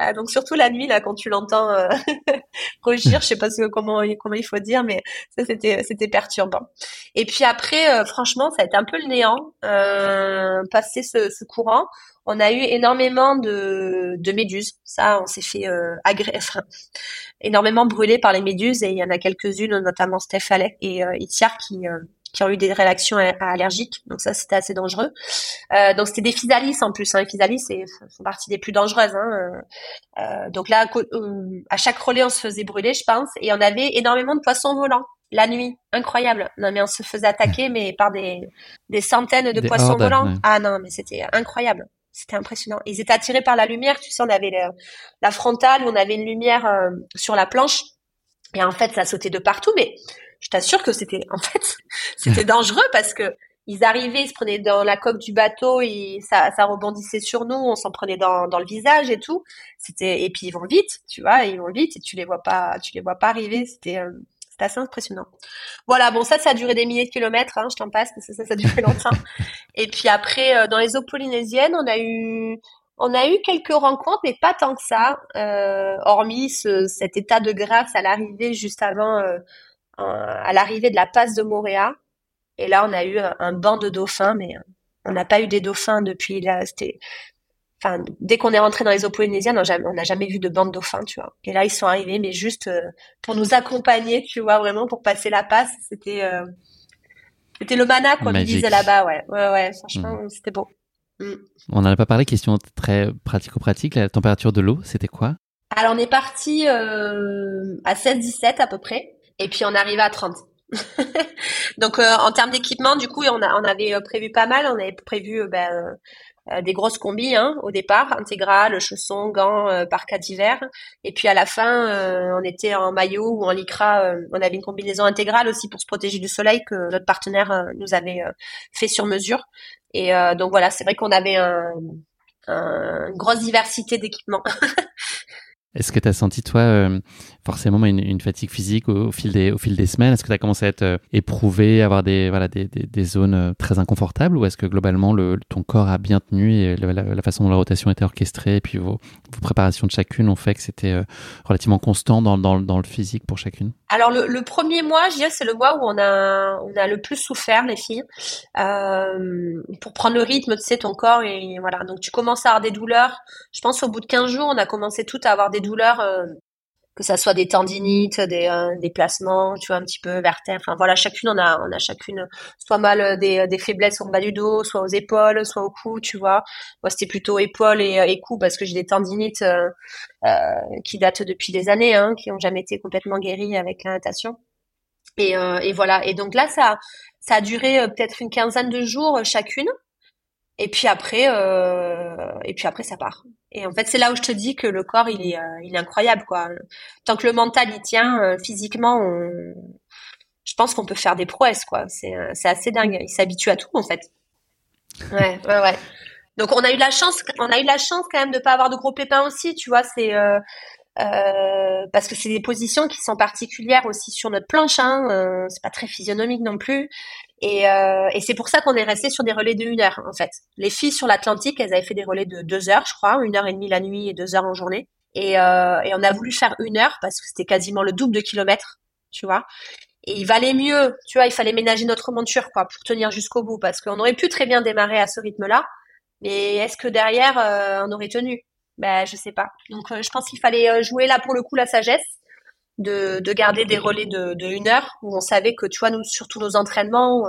Euh, donc surtout la nuit là, quand tu l'entends euh, rugir, je sais pas comment il faut dire, mais ça c'était perturbant. Et puis après, euh, franchement, ça a été un peu le néant. Euh, passer ce, ce, courant, on a eu énormément de, de méduses. Ça, on s'est fait euh, agresser, énormément brûler par les méduses et il y en a quelques-unes, notamment Steph Alec et euh, Itiar, qui qui ont eu des réactions allergiques. Donc ça, c'était assez dangereux. Euh, donc c'était des physalis en plus. Hein. Les physalis, font partie des plus dangereuses. Hein. Euh, euh donc là, à chaque relais, on se faisait brûler, je pense, et on avait énormément de poissons volants la nuit. Incroyable. Non mais on se faisait attaquer, mais par des des centaines de poissons volants. Ah non, mais c'était incroyable. C'était impressionnant. Ils étaient attirés par la lumière. Tu sais, on avait la frontale, on avait une lumière euh, sur la planche. Et en fait, ça sautait de partout. Mais je t'assure que c'était, en fait, c'était dangereux parce que ils arrivaient, ils se prenaient dans la coque du bateau, et ça, ça rebondissait sur nous, on s'en prenait dans, dans le visage et tout. C'était et puis ils vont vite, tu vois, ils vont vite et tu les vois pas, tu les vois pas arriver. C'était euh, c'était assez impressionnant. Voilà, bon ça, ça a duré des milliers de kilomètres, hein, je t'en passe, parce que ça, ça a duré longtemps. et puis après, euh, dans les eaux polynésiennes, on a eu on a eu quelques rencontres, mais pas tant que ça, euh, hormis ce, cet état de grâce à l'arrivée juste avant euh, à l'arrivée de la passe de Moréa. Et là, on a eu un, banc de dauphins, mais euh, on n'a pas eu des dauphins depuis là. C'était, enfin, dès qu'on est rentré dans les eaux polynésiennes, on n'a jamais vu de banc de dauphins, tu vois. Et là, ils sont arrivés, mais juste euh, pour nous accompagner, tu vois, vraiment pour passer la passe. C'était, euh, c'était le mana, ils disait là-bas, ouais, ouais, ouais. Franchement, mm. c'était beau. Mm. On n'en a pas parlé. Question très pratico-pratique. La température de l'eau, c'était quoi? Alors, on est parti à 7-17 à peu près. Et puis on arrive à 30. Donc euh, en termes d'équipement, du coup, on, a, on avait euh, prévu pas mal. On avait prévu euh, ben, des grosses combis hein, au départ, intégrales, chaussons, gants, euh, parkas d'hiver. Et puis à la fin, on était en maillot ou en lycra. on avait une combinaison intégrale aussi pour se protéger du soleil que notre partenaire nous avait fait sur mesure. Et donc voilà, c'est vrai qu'on avait un, un, une grosse diversité d'équipements. Est-ce que tu as senti, toi, euh, forcément une, une, fatigue physique au, fil des, semaines? Est-ce que tu as commencé à être euh, éprouvé, avoir des, voilà, des, zones euh, très inconfortables? Ou est-ce que globalement, le, ton corps a bien tenu et la, façon dont la rotation était orchestrée et puis vos, préparations de chacune ont fait que c'était relativement constant dans, dans, le physique pour chacune? Alors, le, premier mois, je dirais, c'est le mois où on a, on a le plus souffert, les filles. Euh, pour prendre le rythme, tu sais, ton corps, et voilà. Donc, tu commences à avoir des douleurs. Je pense au bout de 15 jours, on a commencé tout à avoir des douleurs, euh, que ça soit des tendinites, des, euh, des placements, tu vois, un petit peu vertèbres. Enfin voilà, chacune on a on a chacune soit mal euh, des, des faiblesses au bas du dos, soit aux épaules, soit au cou, tu vois. Moi c'était plutôt épaules et, et cou parce que j'ai des tendinites euh, qui datent depuis des années, hein, qui ont jamais été complètement guéries avec la natation. Et, et voilà. Et donc là ça ça a duré peut-être une quinzaine de jours chacune. Et puis après, euh, et puis après ça part. Et en fait, c'est là où je te dis que le corps, il est, euh, il est incroyable, quoi. Tant que le mental il tient, euh, physiquement, je pense qu'on peut faire des prouesses, quoi. C'est, euh, c'est assez dingue. Il s'habitue à tout, en fait. Ouais, ouais, ouais. Donc on a eu la chance, on a eu la chance quand même de pas avoir de gros pépins aussi, tu vois. C'est parce que c'est des positions qui sont particulières aussi sur notre planche. Hein, euh, c'est pas très physionomique non plus. Et, euh, et c'est pour ça qu'on est resté sur des relais de une heure en fait. Les filles sur l'Atlantique, elles avaient fait des relais de deux heures, je crois, une heure et demie la nuit et deux heures en journée. Et, euh, et on a voulu faire une heure parce que c'était quasiment le double de kilomètres, tu vois. Et il valait mieux, tu vois, il fallait ménager notre monture quoi pour tenir jusqu'au bout parce qu'on aurait pu très bien démarrer à ce rythme-là, mais est-ce que derrière euh, on aurait tenu? Ben je sais pas. Donc euh, je pense qu'il fallait euh, jouer là pour le coup la sagesse de, de garder des relais de, de une heure où on savait que tu vois nous sur tous nos entraînements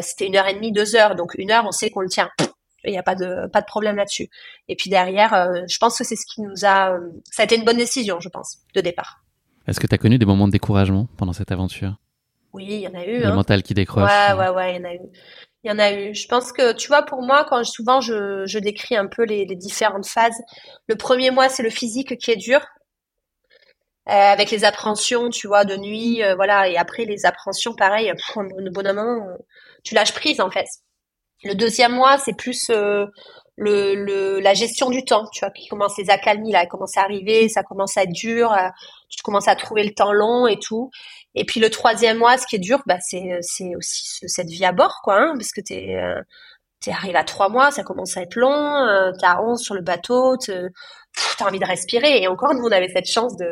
c'était une heure et demie, deux heures, donc une heure on sait qu'on le tient. Il n'y a pas de pas de problème là-dessus. Et puis derrière, je pense que c'est ce qui nous a, ça a été une bonne décision, je pense, de départ. Est-ce que tu as connu des moments de découragement pendant cette aventure? Oui, il y en a eu. Le hein. mental qui décroche. Ouais, ouais, ouais, il y en a eu. Il y en a eu. Je pense que, tu vois, pour moi, quand souvent je, je décris un peu les, les différentes phases, le premier mois, c'est le physique qui est dur. Euh, avec les appréhensions, tu vois, de nuit, euh, voilà, et après les appréhensions, pareil, au bout d'un moment, euh, tu lâches prise en fait. Le deuxième mois, c'est plus euh, le, le, la gestion du temps, tu vois, qui commence les accalmies là, commence à arriver, ça commence à être dur, euh, tu commences à trouver le temps long et tout. Et puis le troisième mois, ce qui est dur, bah c'est c'est aussi ce- cette vie à bord, quoi, hein, parce que t'es t'es arrivé à trois mois, ça commence à être long, euh, t'es à 11 sur le bateau, t'as envie de respirer. Et encore, nous, on avait cette chance de,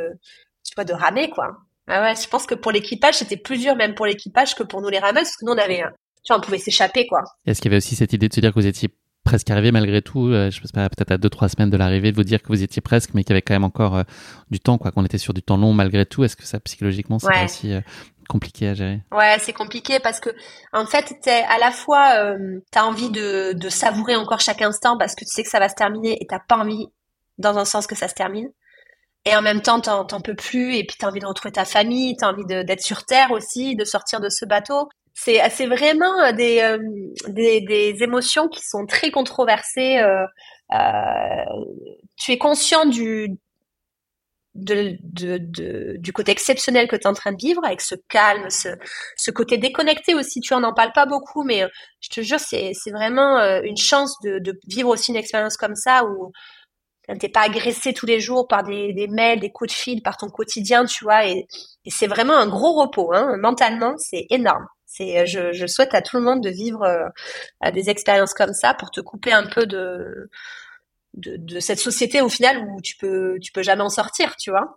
tu vois, de ramer, quoi. Ah ouais, je pense que pour l'équipage, c'était plus dur même pour l'équipage que pour nous les rameurs, parce que nous, on avait, tu vois, on pouvait s'échapper, quoi. Est-ce qu'il y avait aussi cette idée de se dire que vous étiez presque arrivé malgré tout, euh, je sais pas, peut-être à deux trois semaines de l'arrivée, de vous dire que vous étiez presque, mais qu'il y avait quand même encore euh, du temps, quoi, qu'on était sur du temps long malgré tout? Est-ce que ça psychologiquement c'est Ouais. aussi euh, compliqué à gérer Ouais, c'est compliqué parce que en fait, t'es à la fois euh, t'as envie de, savourer encore chaque instant parce que tu sais que ça va se terminer et t'as pas envie dans un sens que ça se termine. Et en même temps, t'en, t'en peux plus et puis t'as envie de retrouver ta famille, t'as envie d'être sur terre aussi, de sortir de ce bateau. C'est, c'est vraiment des, euh, des émotions qui sont très controversées. euh, euh, tu es conscient du, de, de, de- du côté exceptionnel que tu es en train de vivre, avec ce calme, ce, ce côté déconnecté aussi. Tu on n'en parle pas beaucoup, mais je te jure, c'est, vraiment euh, une chance de, de vivre aussi une expérience comme ça où t'es pas agressé tous les jours par des, des mails, des coups de fil, par ton quotidien, tu vois. Et, et c'est vraiment un gros repos, hein. Mentalement, c'est énorme. C'est, je, je souhaite à tout le monde de vivre euh, des expériences comme ça pour te couper un peu de, de, de cette société au final où tu peux, tu peux jamais en sortir, tu vois.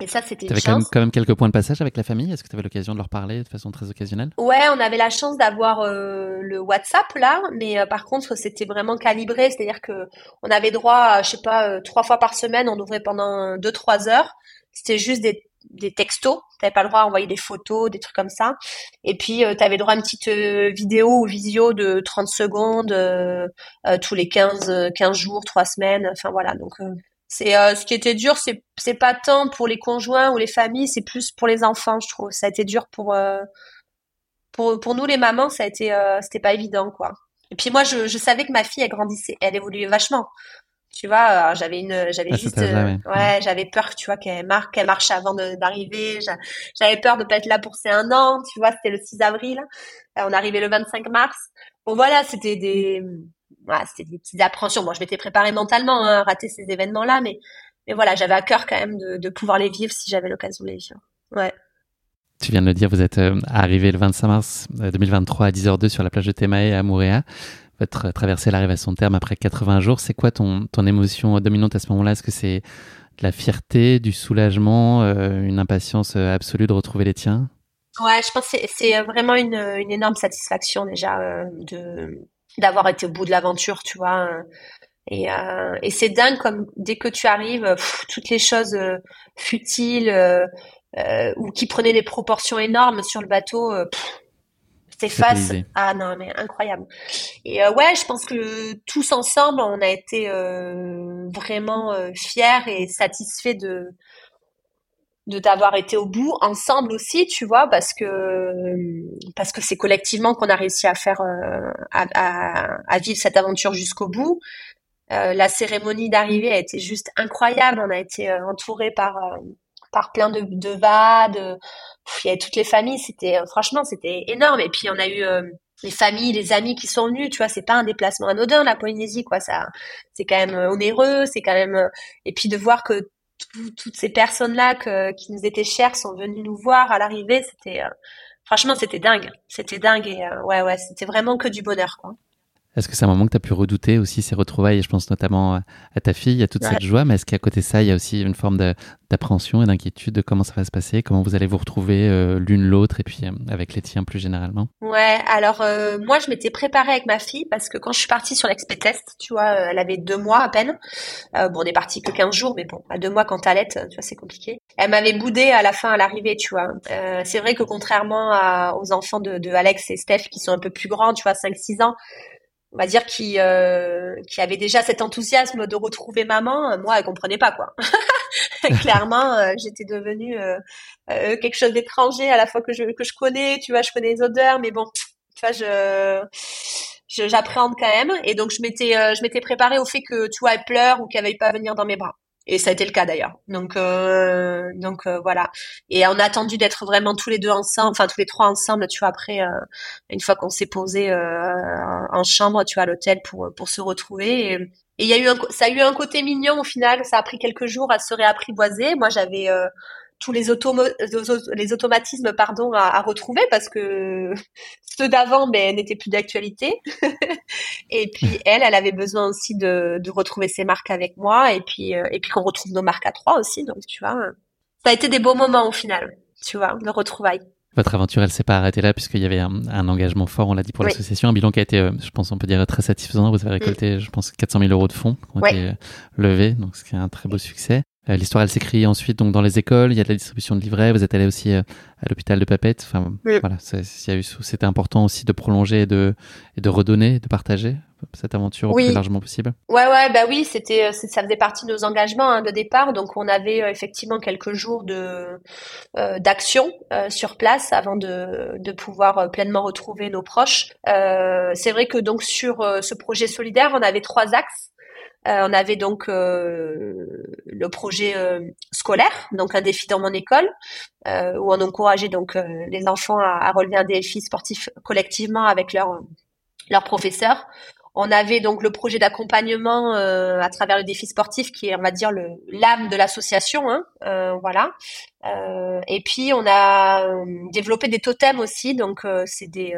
Et ça, c'était Tu une avais quand même, quand même quelques points de passage avec la famille? Est-ce que tu avais l'occasion de leur parler de façon très occasionnelle? Ouais, on avait la chance d'avoir euh, le WhatsApp là, mais euh, par contre c'était vraiment calibré, c'est-à-dire que on avait droit, à, je sais pas, euh, trois fois par semaine, on ouvrait pendant deux trois heures. C'était juste des, des textos, t'avais pas le droit à envoyer des photos, des trucs comme ça. Et puis euh, t'avais droit à une petite euh, vidéo ou visio de 30 secondes euh, euh, tous les 15 euh, 15 jours, trois semaines. Enfin voilà, donc c'est ce qui était dur, c'est c'est pas tant pour les conjoints ou les familles, c'est plus pour les enfants, je trouve. Ça a été dur pour pour, pour nous les mamans, ça a été, c'était pas évident, quoi. Et puis moi, je, je savais que ma fille, elle grandissait, elle évoluait vachement. Tu vois, alors j'avais une, j'avais cet juste, euh, ouais. ouais, j'avais peur, tu vois, qu'elle marque, qu'elle marche avant d'arriver. J'a- J'avais peur de pas être là pour ses un an, tu vois, c'était le 6 avril. Euh, on arrivait le 25 mars. Bon, voilà, c'était des, voilà, c'était des petites appréhensions. Bon, je m'étais préparée mentalement, hein, à rater ces événements-là, mais, mais voilà, j'avais à cœur quand même de, de pouvoir les vivre si j'avais l'occasion de les vivre. Ouais. Tu viens de le dire, vous êtes euh, arrivé le 25 mars euh, 2023 à 10h02 sur la plage de Temae à Moorea. Votre euh, traversée arrive à son terme après 80 jours. C'est quoi ton, ton émotion dominante à ce moment-là? Est-ce que c'est de la fierté, du soulagement, euh, une impatience euh, absolue de retrouver les tiens? Ouais, je pense que c'est c'est vraiment une, une énorme satisfaction déjà euh, de d'avoir été au bout de l'aventure, tu vois. euh, Et, euh, et c'est dingue comme dès que tu arrives, toutes les choses euh, futiles euh, euh, ou qui prenaient des proportions énormes sur le bateau, euh, s'effacent. Dépaysé. Ah non, mais incroyable. Et euh, ouais, je pense que tous ensemble, on a été euh, vraiment euh, fiers et satisfaits de de d'avoir été au bout ensemble aussi, tu vois, parce que parce que c'est collectivement qu'on a réussi à faire euh, à, à, à vivre cette aventure jusqu'au bout. La cérémonie d'arrivée a été juste incroyable. On a été entouré par par plein de de vades. Pff, Il y avait toutes les familles. C'était euh, franchement c'était énorme. Et puis on a eu euh, les familles, les amis qui sont venus. Tu vois, c'est pas un déplacement anodin la Polynésie quoi. Ça c'est quand même euh, onéreux. C'est quand même euh, et puis de voir que toutes ces personnes-là qui nous étaient chères sont venues nous voir à l'arrivée. C'était franchement, c'était dingue. C'était dingue et ouais, ouais, c'était vraiment que du bonheur, quoi. Est-ce que c'est un moment que tu as pu redouter aussi ces retrouvailles? Je pense notamment à ta fille, à toute cette joie, mais est-ce qu'à côté de ça, il y a aussi une forme d'appréhension et d'inquiétude de comment ça va se passer, comment vous allez vous retrouver euh, l'une l'autre et puis euh, avec les tiens plus généralement? Ouais, alors euh, moi je m'étais préparée avec ma fille parce que quand je suis partie sur l'expé test, tu vois, elle avait deux mois à peine. bon, on est parti que 15 jours, mais bon, à deux mois quand t'allaites, tu vois, c'est compliqué. Elle m'avait boudé à la fin à l'arrivée, tu vois. c'est vrai que contrairement aux enfants de, de Alex et Steph qui sont un peu plus grands, tu vois, 5-6 ans, on va dire qui euh, qui avait déjà cet enthousiasme de retrouver maman moi elle comprenait pas quoi. Clairement euh, j'étais devenue euh, euh, quelque chose d'étranger à la fois que je que je connais tu vois je connais les odeurs mais bon tu vois je j'appréhende quand même. Et donc je m'étais je m'étais préparée au fait que tu vois elle pleure ou qu'elle veuille pas venir dans mes bras et ça a été le cas d'ailleurs. Donc euh, donc euh, voilà. Et on a attendu d'être vraiment tous les deux ensemble, enfin tous les trois ensemble, tu vois. Après, euh, une fois qu'on s'est posé en chambre, tu vois, à l'hôtel pour pour se retrouver. Et, il y a eu un, ça a eu un côté mignon au final. Ça a pris quelques jours à se réapprivoiser. Moi, j'avais tous les, les automatismes pardon à, à, retrouver parce que ceux d'avant ben n'étaient plus d'actualité. Et puis elle elle avait besoin aussi de, de retrouver ses marques avec moi et puis euh, et puis qu'on retrouve nos marques à trois aussi. Donc tu vois ça a été des beaux moments au final tu vois de retrouvailles. Votre aventure, elle s'est pas arrêtée là puisqu'il y avait un, engagement fort, on l'a dit pour l'association, un bilan qui a été, euh, je pense, on peut dire très satisfaisant. Vous avez récolté, je pense, 400 000 euros de fonds qui ont été euh, levés, donc ce qui est un très beau succès. Euh, l'histoire, elle s'écrit ensuite donc dans les écoles. Il y a de la distribution de livrets. Vous êtes allé aussi euh, à l'hôpital de Papette. Enfin, voilà, c'était important aussi de prolonger et de, et de redonner, de partager cette aventure oui. au plus largement possible. Ouais, ouais, bah oui, c'était, euh, ça faisait partie de nos engagements hein, de départ. Donc, on avait effectivement quelques jours de d'action sur place avant de, de pouvoir pleinement retrouver nos proches. c'est vrai que donc sur ce projet solidaire, on avait trois axes. Euh, on avait donc euh, le projet euh, scolaire, donc un défi dans mon école, où on encourageait donc les enfants à, relever un défi sportif collectivement avec leurs leur professeurs. On avait donc le projet d'accompagnement à travers le défi sportif, qui est, on va dire, le l'âme de l'association, hein, voilà. et puis on a développé des totems aussi, donc c'est des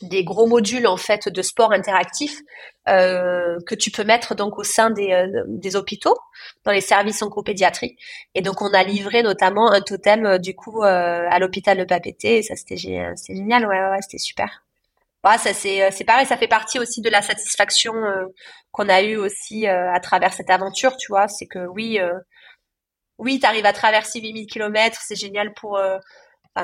des gros modules en fait de sport interactif euh, que tu peux mettre donc au sein des, euh, des hôpitaux dans les services oncopédiatrie et donc on a livré notamment un totem euh, du coup à l'hôpital de Papeete. Et ça c'était génial. Ouais ouais, c'était super. Ouais, ça c'est c'est pareil. Ça fait partie aussi de la satisfaction qu'on a eu aussi à travers cette aventure tu vois. C'est que oui oui tu arrives à traverser 8000 km c'est génial pour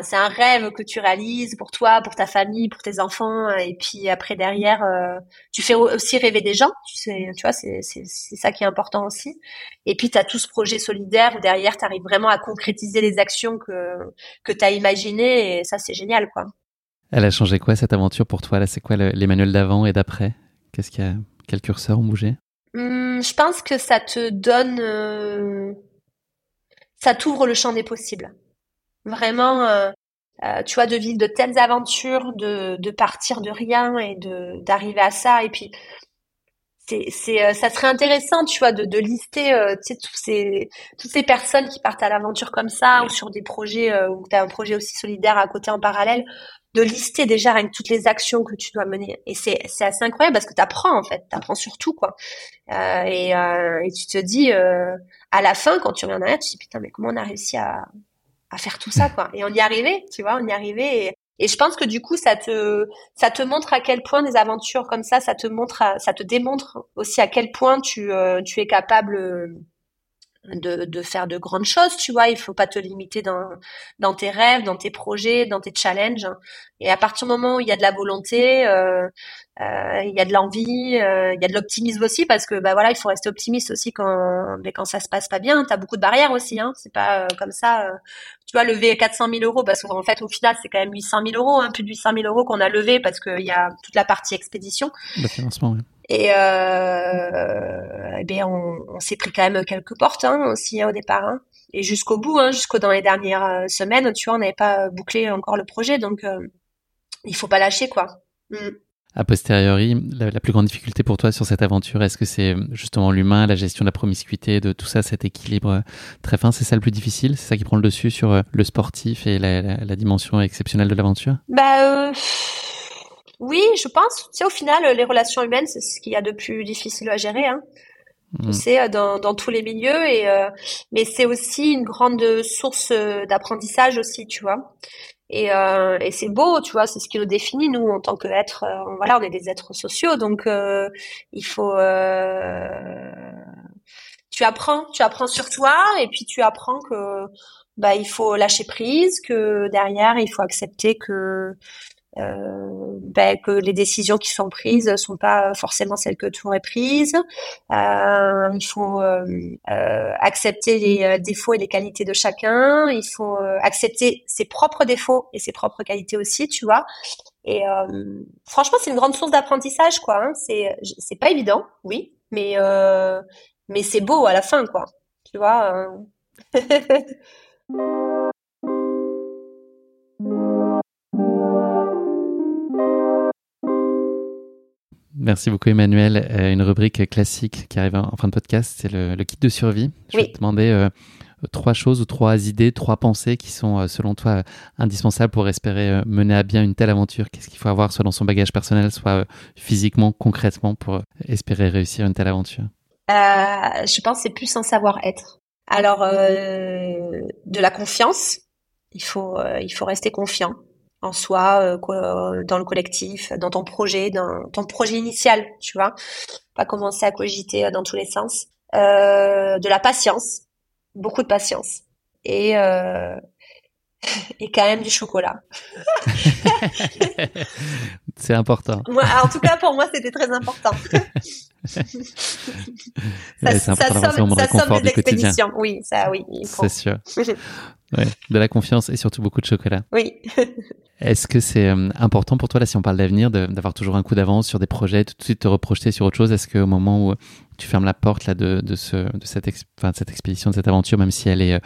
c'est un rêve que tu réalises pour toi, pour ta famille, pour tes enfants, et puis après derrière, euh, tu fais aussi rêver des gens. Tu sais, tu vois, c'est c'est ça qui est important aussi. Et puis tu as tout ce projet solidaire où derrière, tu arrives vraiment à concrétiser les actions que que tu as imaginées, et ça c'est génial, quoi. Elle a changé quoi cette aventure pour toi Là, c'est quoi les manuels d'avant et d'après? Qu'est-ce qu'il y a Quel curseur ont bougé? Hum, Je pense que ça te donne, euh, ça t'ouvre le champ des possibles vraiment, euh, euh, tu vois, de vivre de telles aventures, de, de partir de rien et de d'arriver à ça. Et puis, c'est, c'est, euh, ça serait intéressant, tu vois, de, de lister, euh, tu sais, tous ces, toutes ces personnes qui partent à l'aventure comme ça, ou sur des projets, euh, où tu as un projet aussi solidaire à côté en parallèle, de lister déjà avec toutes les actions que tu dois mener. Et c'est, c'est assez incroyable parce que tu apprends, en fait, tu apprends sur tout, quoi. et, et tu te dis, à la fin, quand tu reviens derrière, tu te dis, putain, mais comment on a réussi à, à faire tout ça, quoi. Et on y arrivait, tu vois, on y arrivait. Et, je pense que du coup, ça te, ça te montre à quel point des aventures comme ça, ça te montre, ça te démontre aussi à quel point tu, euh, tu es capable de, de, faire de grandes choses, tu vois. Il faut pas te limiter dans, dans tes rêves, dans tes projets, dans tes challenges. Et à partir du moment où il y a de la volonté, euh, euh, il y a de l'envie, euh, il y a de l'optimisme aussi parce que bah voilà, il faut rester optimiste aussi quand mais quand ça se passe pas bien. T'as beaucoup de barrières aussi, hein. C'est pas euh, comme ça. Euh, tu vois, lever 400 000 euros parce qu'en fait au final c'est quand même 800 000 euros, hein, plus de 800 000 euros qu'on a levé parce qu'il y a toute la partie expédition. Le financement. Oui. Et, euh, eh bien, on, on s'est pris quand même quelques portes hein, aussi hein, au départ. Hein. Et jusqu'au bout, hein, jusqu'au dans les dernières semaines, tu vois, on n'avait pas bouclé encore le projet, donc il faut pas lâcher quoi. Mm. A posteriori, la, plus grande difficulté pour toi sur cette aventure, est-ce que c'est justement l'humain, la gestion de la promiscuité, de tout ça, cet équilibre très fin C'est ça le plus difficile? C'est ça qui prend le dessus sur le sportif et la, dimension exceptionnelle de l'aventure? Bah. Oui, je pense. Tu sais, au final, les relations humaines, c'est ce qu'il y a de plus difficile à gérer. Hein. Tu mm. sais, euh, dans, dans tous les milieux. Et euh, mais c'est aussi une grande source euh, d'apprentissage aussi, tu vois. Et, euh, et c'est beau, tu vois, c'est ce qui nous définit nous en tant qu'êtres. Euh, voilà, on est des êtres sociaux, donc euh, il faut. tu apprends, tu apprends sur toi, et puis tu apprends que bah il faut lâcher prise, que derrière il faut accepter que euh, ben, que les décisions qui sont prises sont pas forcément celles que tu aurais prises. Euh, il faut euh, euh accepter les euh, défauts et les qualités de chacun. Il faut accepter ses propres défauts et ses propres qualités aussi, tu vois. Et franchement, c'est une grande source d'apprentissage, quoi. Hein. C'est c'est pas évident, oui, mais mais c'est beau à la fin, quoi. Tu vois. Merci beaucoup Emmanuel. Euh, une rubrique classique qui arrive en fin de podcast, c'est le, kit de survie. Je vais te demander euh, trois choses ou trois idées, trois pensées qui sont euh, selon toi indispensables pour espérer mener à bien une telle aventure. Qu'est-ce qu'il faut avoir soit dans son bagage personnel, soit physiquement, concrètement pour espérer réussir une telle aventure? Je pense que c'est plus en savoir-être. Alors, de la confiance. Il faut, il faut rester confiant en soi, euh, euh, dans le collectif, dans ton projet, dans ton projet initial, tu vois. Pas commencer à cogiter euh, dans tous les sens. de la patience, beaucoup de patience. Et, et quand même du chocolat. c'est important. Moi, en tout cas, pour moi, c'était très important. ça, ouais, ça, important somme, ça somme de l'expédition. Oui, ça, oui. C'est sûr. Ouais, de la confiance et surtout beaucoup de chocolat. Oui. Est-ce que c'est euh, important pour toi, là, si on parle d'avenir, d'avoir toujours un coup d'avance sur des projets, tout de suite te reprojeter sur autre chose? Est-ce qu'au moment où tu fermes la porte là, de, de, ce, de, cette, de cette expédition, de cette aventure, même si elle est euh,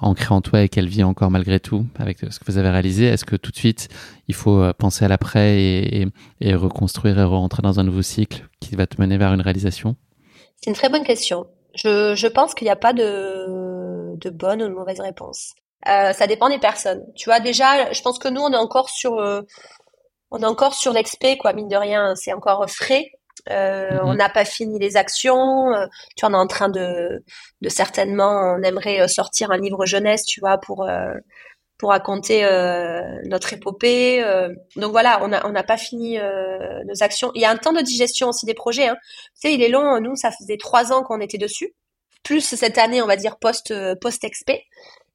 ancrée en toi et qu'elle vit encore malgré tout avec ce que vous avez réalisé, est-ce que tout de suite, il faut euh, penser à l'après et, et, et reconstruire et rentrer dans un nouveau cycle qui va te mener vers une réalisation? C'est une très bonne question. Je, je pense qu'il n'y a pas de, de bonne ou de mauvaise réponse. Euh, ça dépend des personnes. Tu vois, déjà, je pense que nous, on est encore sur, euh, on est encore sur l'expé, quoi, mine de rien. C'est encore frais. Euh, mm-hmm. On n'a pas fini les actions. Euh, tu vois, on est en train de, de certainement, on aimerait sortir un livre jeunesse, tu vois, pour pour raconter notre épopée. donc voilà, on n'a on pas fini nos actions. Il y a un temps de digestion aussi des projets. Hein. Tu sais, il est long. Nous, ça faisait trois ans qu'on était dessus, plus cette année, on va dire post post expé.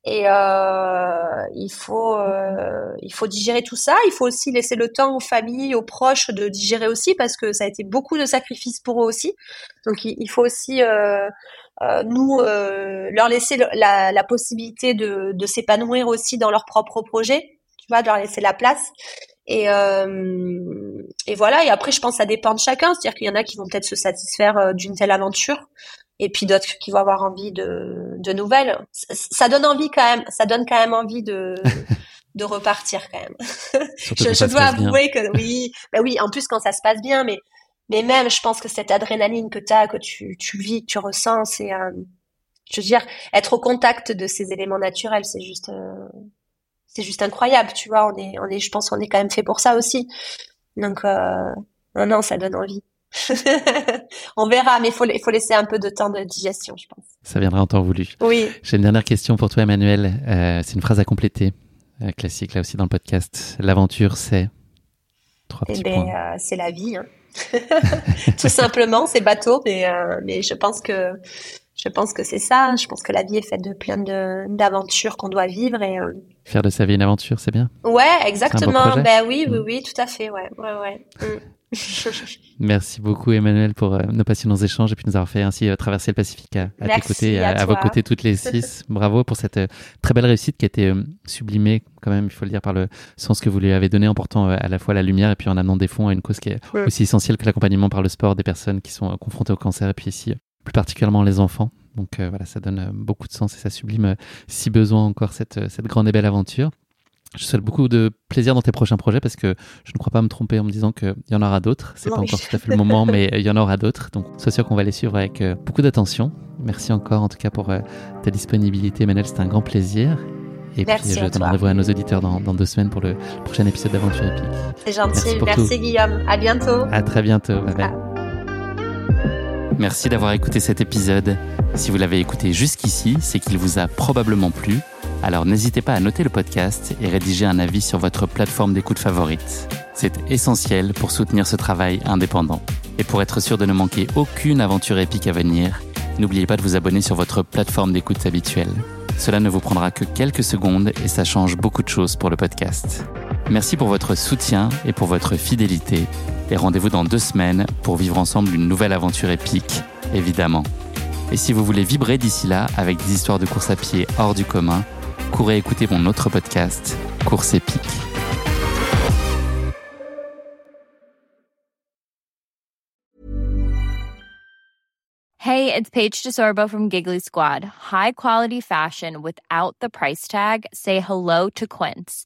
Et euh, il faut euh, il faut digérer tout ça. Il faut aussi laisser le temps aux familles, aux proches de digérer aussi parce que ça a été beaucoup de sacrifices pour eux aussi. Donc il, faut aussi euh, euh nous euh, leur laisser la, possibilité de, s'épanouir aussi dans leur propre projet. Tu vois, de leur laisser la place. Et, euh, et voilà. Et après, je pense que ça dépend de chacun. C'est-à-dire qu'il y en a qui vont peut-être se satisfaire d'une telle aventure et puis d'autres qui vont avoir envie de, de nouvelles. Ça, donne envie quand même, ça donne quand même envie de, de repartir quand même. je, je dois avouer que oui, bah oui, en plus quand ça se passe bien, mais mais même je pense que cette adrénaline que tu as, que tu, tu vis, que tu ressens, c'est euh, je veux dire être au contact de ces éléments naturels, c'est juste euh, c'est juste incroyable, tu vois, on est on est je pense qu'on est quand même fait pour ça aussi. Donc euh, non non, ça donne envie. on verra, mais il faut, faut, laisser un peu de temps de digestion, je pense. Ça viendra en temps voulu. Oui. J'ai une dernière question pour toi, Emmanuel. Euh, c'est une phrase à compléter, euh, classique là aussi dans le podcast. L'aventure, c'est trois petits eh ben, euh, c'est la vie. Hein. Tout simplement, c'est bateau, mais, mais je pense que je pense que c'est ça. Je pense que la vie est faite de plein d'aventures qu'on doit vivre et faire de sa vie une aventure, c'est bien. Ouais, exactement. Ben oui, oui, mm. oui, tout à fait. Ouais, ouais, ouais. Mm. Merci beaucoup Emmanuel pour euh, nos passionnants échanges et puis nous avoir fait ainsi euh, traverser le Pacifique à, tes côtés, à, à, vos côtés toutes les six. Bravo pour cette euh, très belle réussite qui a été sublimée quand même, il faut le dire, par le sens que vous lui avez donné en portant à la fois la lumière et puis en amenant des fonds à une cause qui est aussi essentielle que l'accompagnement par le sport des personnes qui sont confrontées au cancer et puis ici plus particulièrement les enfants. Donc voilà, ça donne beaucoup de sens et ça sublime si besoin encore cette, cette grande et belle aventure. Je souhaite beaucoup de plaisir dans tes prochains projets parce que je ne crois pas me tromper en me disant qu'il y en aura d'autres. C'est pas encore tout à fait le moment, mais il y en aura d'autres. Donc, sois sûr qu'on va les suivre avec euh, beaucoup d'attention. Merci encore, en tout cas, pour euh, ta disponibilité, Manel. C'était un grand plaisir. Et puis, je donne rendez-vous à nos auditeurs dans, deux semaines pour le prochain épisode d'Aventure Épique. C'est gentil. Merci, Guillaume. À bientôt. À très bientôt. Bye bye. Merci d'avoir écouté cet épisode. Si vous l'avez écouté jusqu'ici, c'est qu'il vous a probablement plu. Alors n'hésitez pas à noter le podcast et rédiger un avis sur votre plateforme d'écoute favorite. C'est essentiel pour soutenir ce travail indépendant. Et pour être sûr de ne manquer aucune aventure épique à venir, n'oubliez pas de vous abonner sur votre plateforme d'écoute habituelle. Cela ne vous prendra que quelques secondes et ça change beaucoup de choses pour le podcast. Merci pour votre soutien et pour votre fidélité. Et rendez-vous dans deux semaines pour vivre ensemble une nouvelle aventure épique, évidemment. Et si vous voulez vibrer d'ici là avec des histoires de course à pied hors du commun, courez écouter mon autre podcast, Course épique. Hey, it's Paige DeSorbo from Giggly Squad. High quality fashion without the price tag. Say hello to Quince.